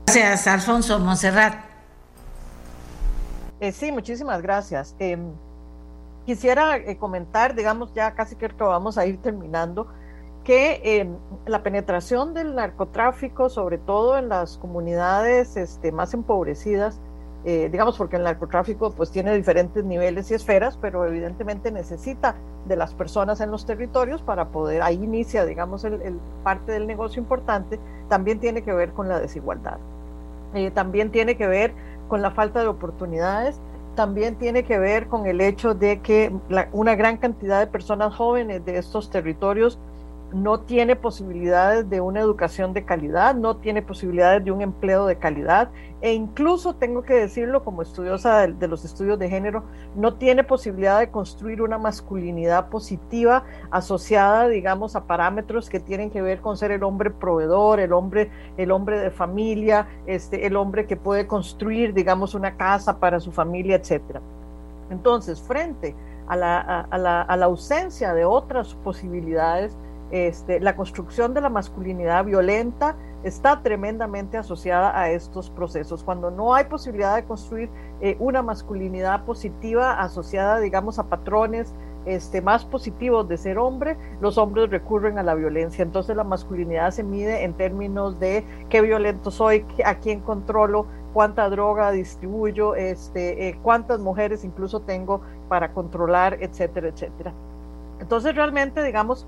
Gracias, Alfonso Monserrat. Eh, sí, muchísimas gracias. Eh, quisiera eh, comentar, digamos, ya casi que vamos a ir terminando, que em, la penetración del narcotráfico, sobre todo en las comunidades este, más empobrecidas, eh, digamos, porque el narcotráfico pues tiene diferentes niveles y esferas, pero evidentemente necesita de las personas en los territorios para poder, ahí inicia, digamos, el, parte del negocio importante, también tiene que ver con la desigualdad. Eh, también tiene que ver con la falta de oportunidades también tiene que ver con el hecho de que una gran cantidad de personas jóvenes de estos territorios no tiene posibilidades de una educación de calidad, no tiene posibilidades de un empleo de calidad e incluso tengo que decirlo como estudiosa de, los estudios de género, no tiene posibilidad de construir una masculinidad positiva asociada, digamos, a parámetros que tienen que ver con ser el hombre proveedor, el hombre, el hombre de familia, este, el hombre que puede construir, digamos, una casa para su familia, etcétera. Entonces, frente a la, a la, a la ausencia de otras posibilidades, este, la construcción de la masculinidad violenta está tremendamente asociada a estos procesos. Cuando no hay posibilidad de construir eh, una masculinidad positiva asociada, digamos, a patrones este, más positivos de ser hombre, los hombres recurren a la violencia. Entonces la masculinidad se mide en términos de qué violento soy, a quién controlo, cuánta droga distribuyo, este, eh, cuántas mujeres incluso tengo para controlar, etcétera, etcétera. Entonces realmente, digamos,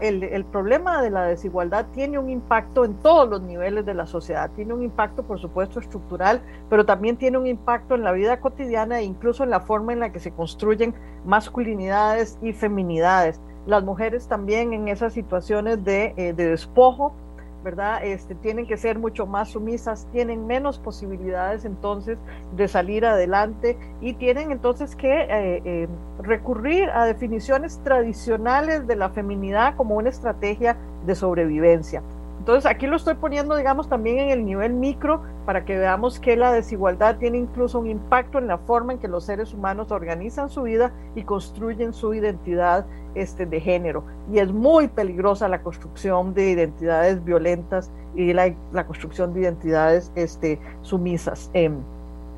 el, problema de la desigualdad tiene un impacto en todos los niveles de la sociedad. Tiene un impacto, por supuesto, estructural, pero también tiene un impacto en la vida cotidiana e incluso en la forma en la que se construyen masculinidades y feminidades. Las mujeres también en esas situaciones de, eh, de despojo ¿verdad? Este, tienen que ser mucho más sumisas, tienen menos posibilidades entonces de salir adelante y tienen entonces que eh, eh, recurrir a definiciones tradicionales de la feminidad como una estrategia de sobrevivencia. Entonces aquí lo estoy poniendo, digamos, también en el nivel micro para que veamos que la desigualdad tiene incluso un impacto en la forma en que los seres humanos organizan su vida y construyen su identidad este, de género. Y es muy peligrosa la construcción de identidades violentas y la, construcción de identidades este, sumisas. Em,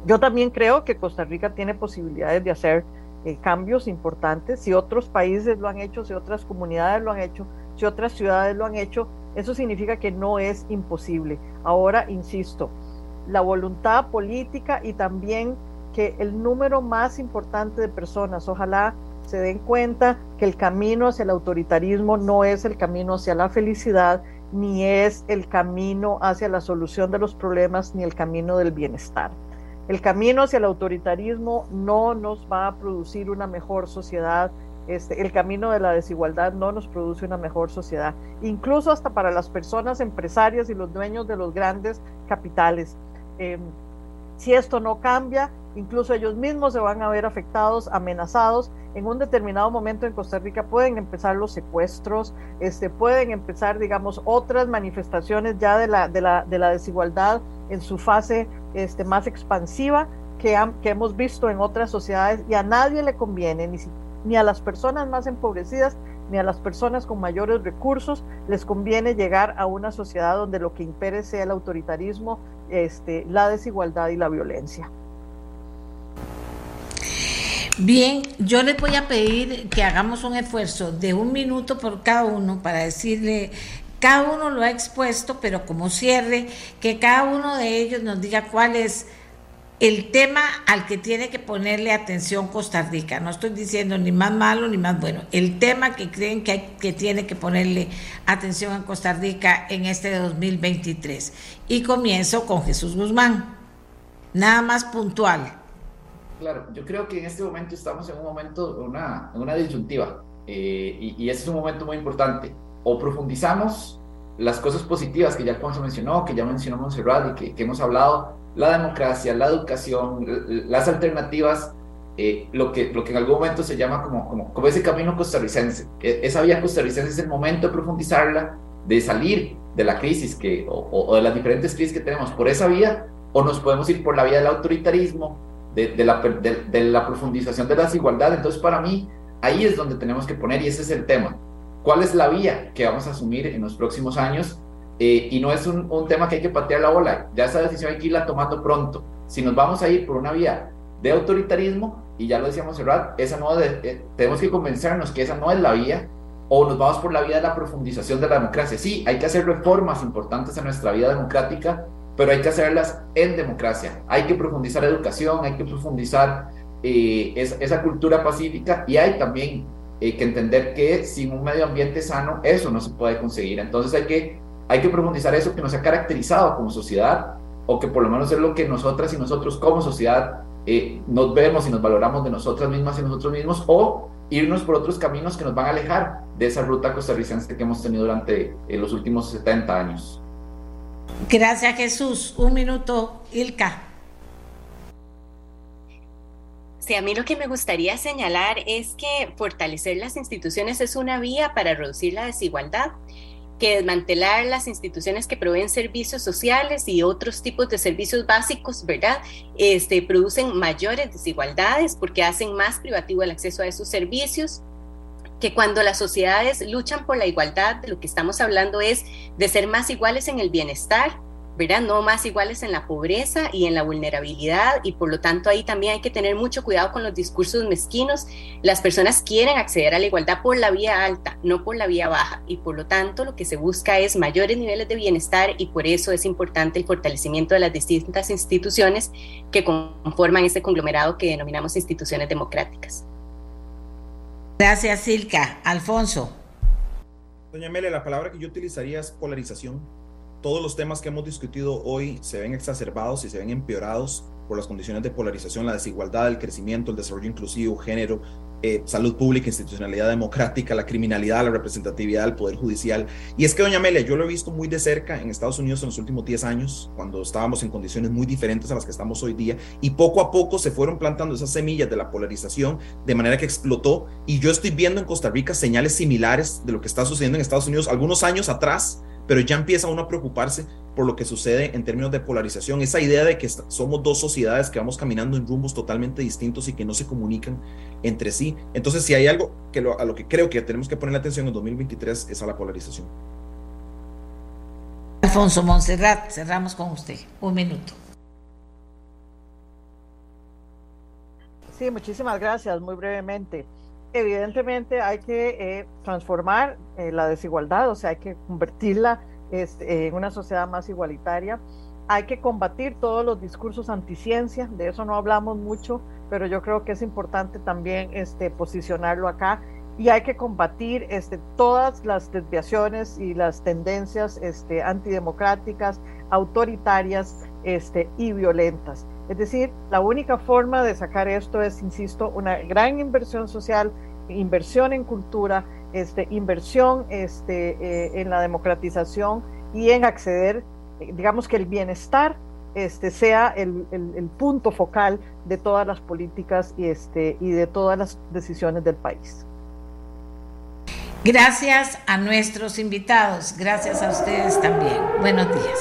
yo también creo que Costa Rica tiene posibilidades de hacer eh, cambios importantes. Si otros países lo han hecho, si otras comunidades lo han hecho, si otras ciudades lo han hecho, eso significa que no es imposible. Ahora, insisto, la voluntad política y también que el número más importante de personas, ojalá se den cuenta que el camino hacia el autoritarismo no es el camino hacia la felicidad, ni es el camino hacia la solución de los problemas, ni el camino del bienestar. El camino hacia el autoritarismo no nos va a producir una mejor sociedad, este, el camino de la desigualdad no nos produce una mejor sociedad, incluso hasta para las personas empresarias y los dueños de los grandes capitales. Em, si esto no cambia, incluso ellos mismos se van a ver afectados, amenazados. En un determinado momento en Costa Rica pueden empezar los secuestros, este, pueden empezar, digamos, otras manifestaciones ya de la, de la, de la desigualdad en su fase este, más expansiva que, que hemos visto en otras sociedades y a nadie le conviene, ni siquiera ni a las personas más empobrecidas, ni a las personas con mayores recursos les conviene llegar a una sociedad donde lo que impere sea el autoritarismo, este, la desigualdad y la violencia. Bien, yo les voy a pedir que hagamos un esfuerzo de un minuto por cada uno para decirle, cada uno lo ha expuesto, pero como cierre, que cada uno de ellos nos diga cuál es el tema al que tiene que ponerle atención Costa Rica. No estoy diciendo ni más malo ni más bueno. El tema que creen que, hay, que tiene que ponerle atención a Costa Rica en este 2023. Y comienzo con Jesús Guzmán. Nada más puntual. Claro, yo creo que en este momento estamos en un momento, una, una disyuntiva. Eh, y, ese es un momento muy importante. O profundizamos las cosas positivas que ya se mencionó, que ya mencionó Monserrat y que hemos hablado, la democracia, la educación, las alternativas, eh, lo, que, lo que en algún momento se llama como, como, como ese camino costarricense. E, esa vía costarricense es el momento de profundizarla, de salir de la crisis que, o, de las diferentes crisis que tenemos por esa vía, o nos podemos ir por la vía del autoritarismo, de, de, la, de, la, profundización de la desigualdad. Entonces, para mí, ahí es donde tenemos que poner, y ese es el tema. ¿Cuál es la vía que vamos a asumir en los próximos años? Eh, y no es un, un, tema que hay que patear la bola, ya esa decisión hay que irla tomando pronto. Si nos vamos a ir por una vía de autoritarismo, y ya lo decíamos Serrat, esa no eh, tenemos que convencernos que esa no es la vía, o nos vamos por la vía de la profundización de la democracia. Sí, hay que hacer reformas importantes en nuestra vida democrática, pero hay que hacerlas en democracia. Hay que profundizar educación, hay que profundizar eh, esa, cultura pacífica y hay también eh, que entender que sin un medio ambiente sano eso no se puede conseguir. Entonces hay que, hay que profundizar eso que nos ha caracterizado como sociedad o que por lo menos es lo que nosotras y nosotros como sociedad eh, nos vemos y nos valoramos de nosotras mismas y nosotros mismos o irnos por otros caminos que nos van a alejar de esa ruta costarricense que hemos tenido durante los últimos 70 años. Gracias Jesús. Un minuto, Ilka. Sí, a mí lo que me gustaría señalar es que fortalecer las instituciones es una vía para reducir la desigualdad, que desmantelar las instituciones que proveen servicios sociales y otros tipos de servicios básicos, ¿verdad? Este, producen mayores desigualdades porque hacen más privativo el acceso a esos servicios que cuando las sociedades luchan por la igualdad, de lo que estamos hablando es de ser más iguales en el bienestar, ¿verdad? No más iguales en la pobreza y en la vulnerabilidad y por lo tanto ahí también hay que tener mucho cuidado con los discursos mezquinos. Las personas quieren acceder a la igualdad por la vía alta, no por la vía baja y por lo tanto lo que se busca es mayores niveles de bienestar y por eso es importante el fortalecimiento de las distintas instituciones que conforman este conglomerado que denominamos instituciones democráticas. Gracias, Silka. Alfonso. Doña Mele, la palabra que yo utilizaría es polarización. Todos los temas que hemos discutido hoy se ven exacerbados y se ven empeorados por las condiciones de polarización, la desigualdad, el crecimiento, el desarrollo inclusivo, género, eh, salud pública, institucionalidad democrática, la criminalidad, la representatividad del Poder Judicial. Y es que, doña Amelia, yo lo he visto muy de cerca en Estados Unidos en los últimos 10 años, cuando estábamos en condiciones muy diferentes a las que estamos hoy día, y poco a poco se fueron plantando esas semillas de la polarización de manera que explotó. Y yo estoy viendo en Costa Rica señales similares de lo que está sucediendo en Estados Unidos algunos años atrás pero ya empieza uno a preocuparse por lo que sucede en términos de polarización, esa idea de que somos dos sociedades que vamos caminando en rumbos totalmente distintos y que no se comunican entre sí. Entonces, si hay algo que a lo que creo que tenemos que poner atención en 2023 es a la polarización. Alfonso Monserrat, cerramos con usted. Un minuto. Sí, muchísimas gracias. Muy brevemente evidentemente hay que eh, transformar eh, la desigualdad, o sea, hay que convertirla este, en una sociedad más igualitaria. Hay que combatir todos los discursos anticiencia, de eso no hablamos mucho, pero yo creo que es importante también este, posicionarlo acá. Y hay que combatir este, todas las desviaciones y las tendencias este, antidemocráticas, autoritarias y violentas. Es decir, la única forma de sacar esto es, insisto, una gran inversión social, inversión en cultura, este, inversión este, eh, en la democratización y en acceder, eh, digamos que el bienestar este, sea el, punto focal de todas las políticas y, este, y de todas las decisiones del país. Gracias a nuestros invitados, gracias a ustedes también. Buenos días.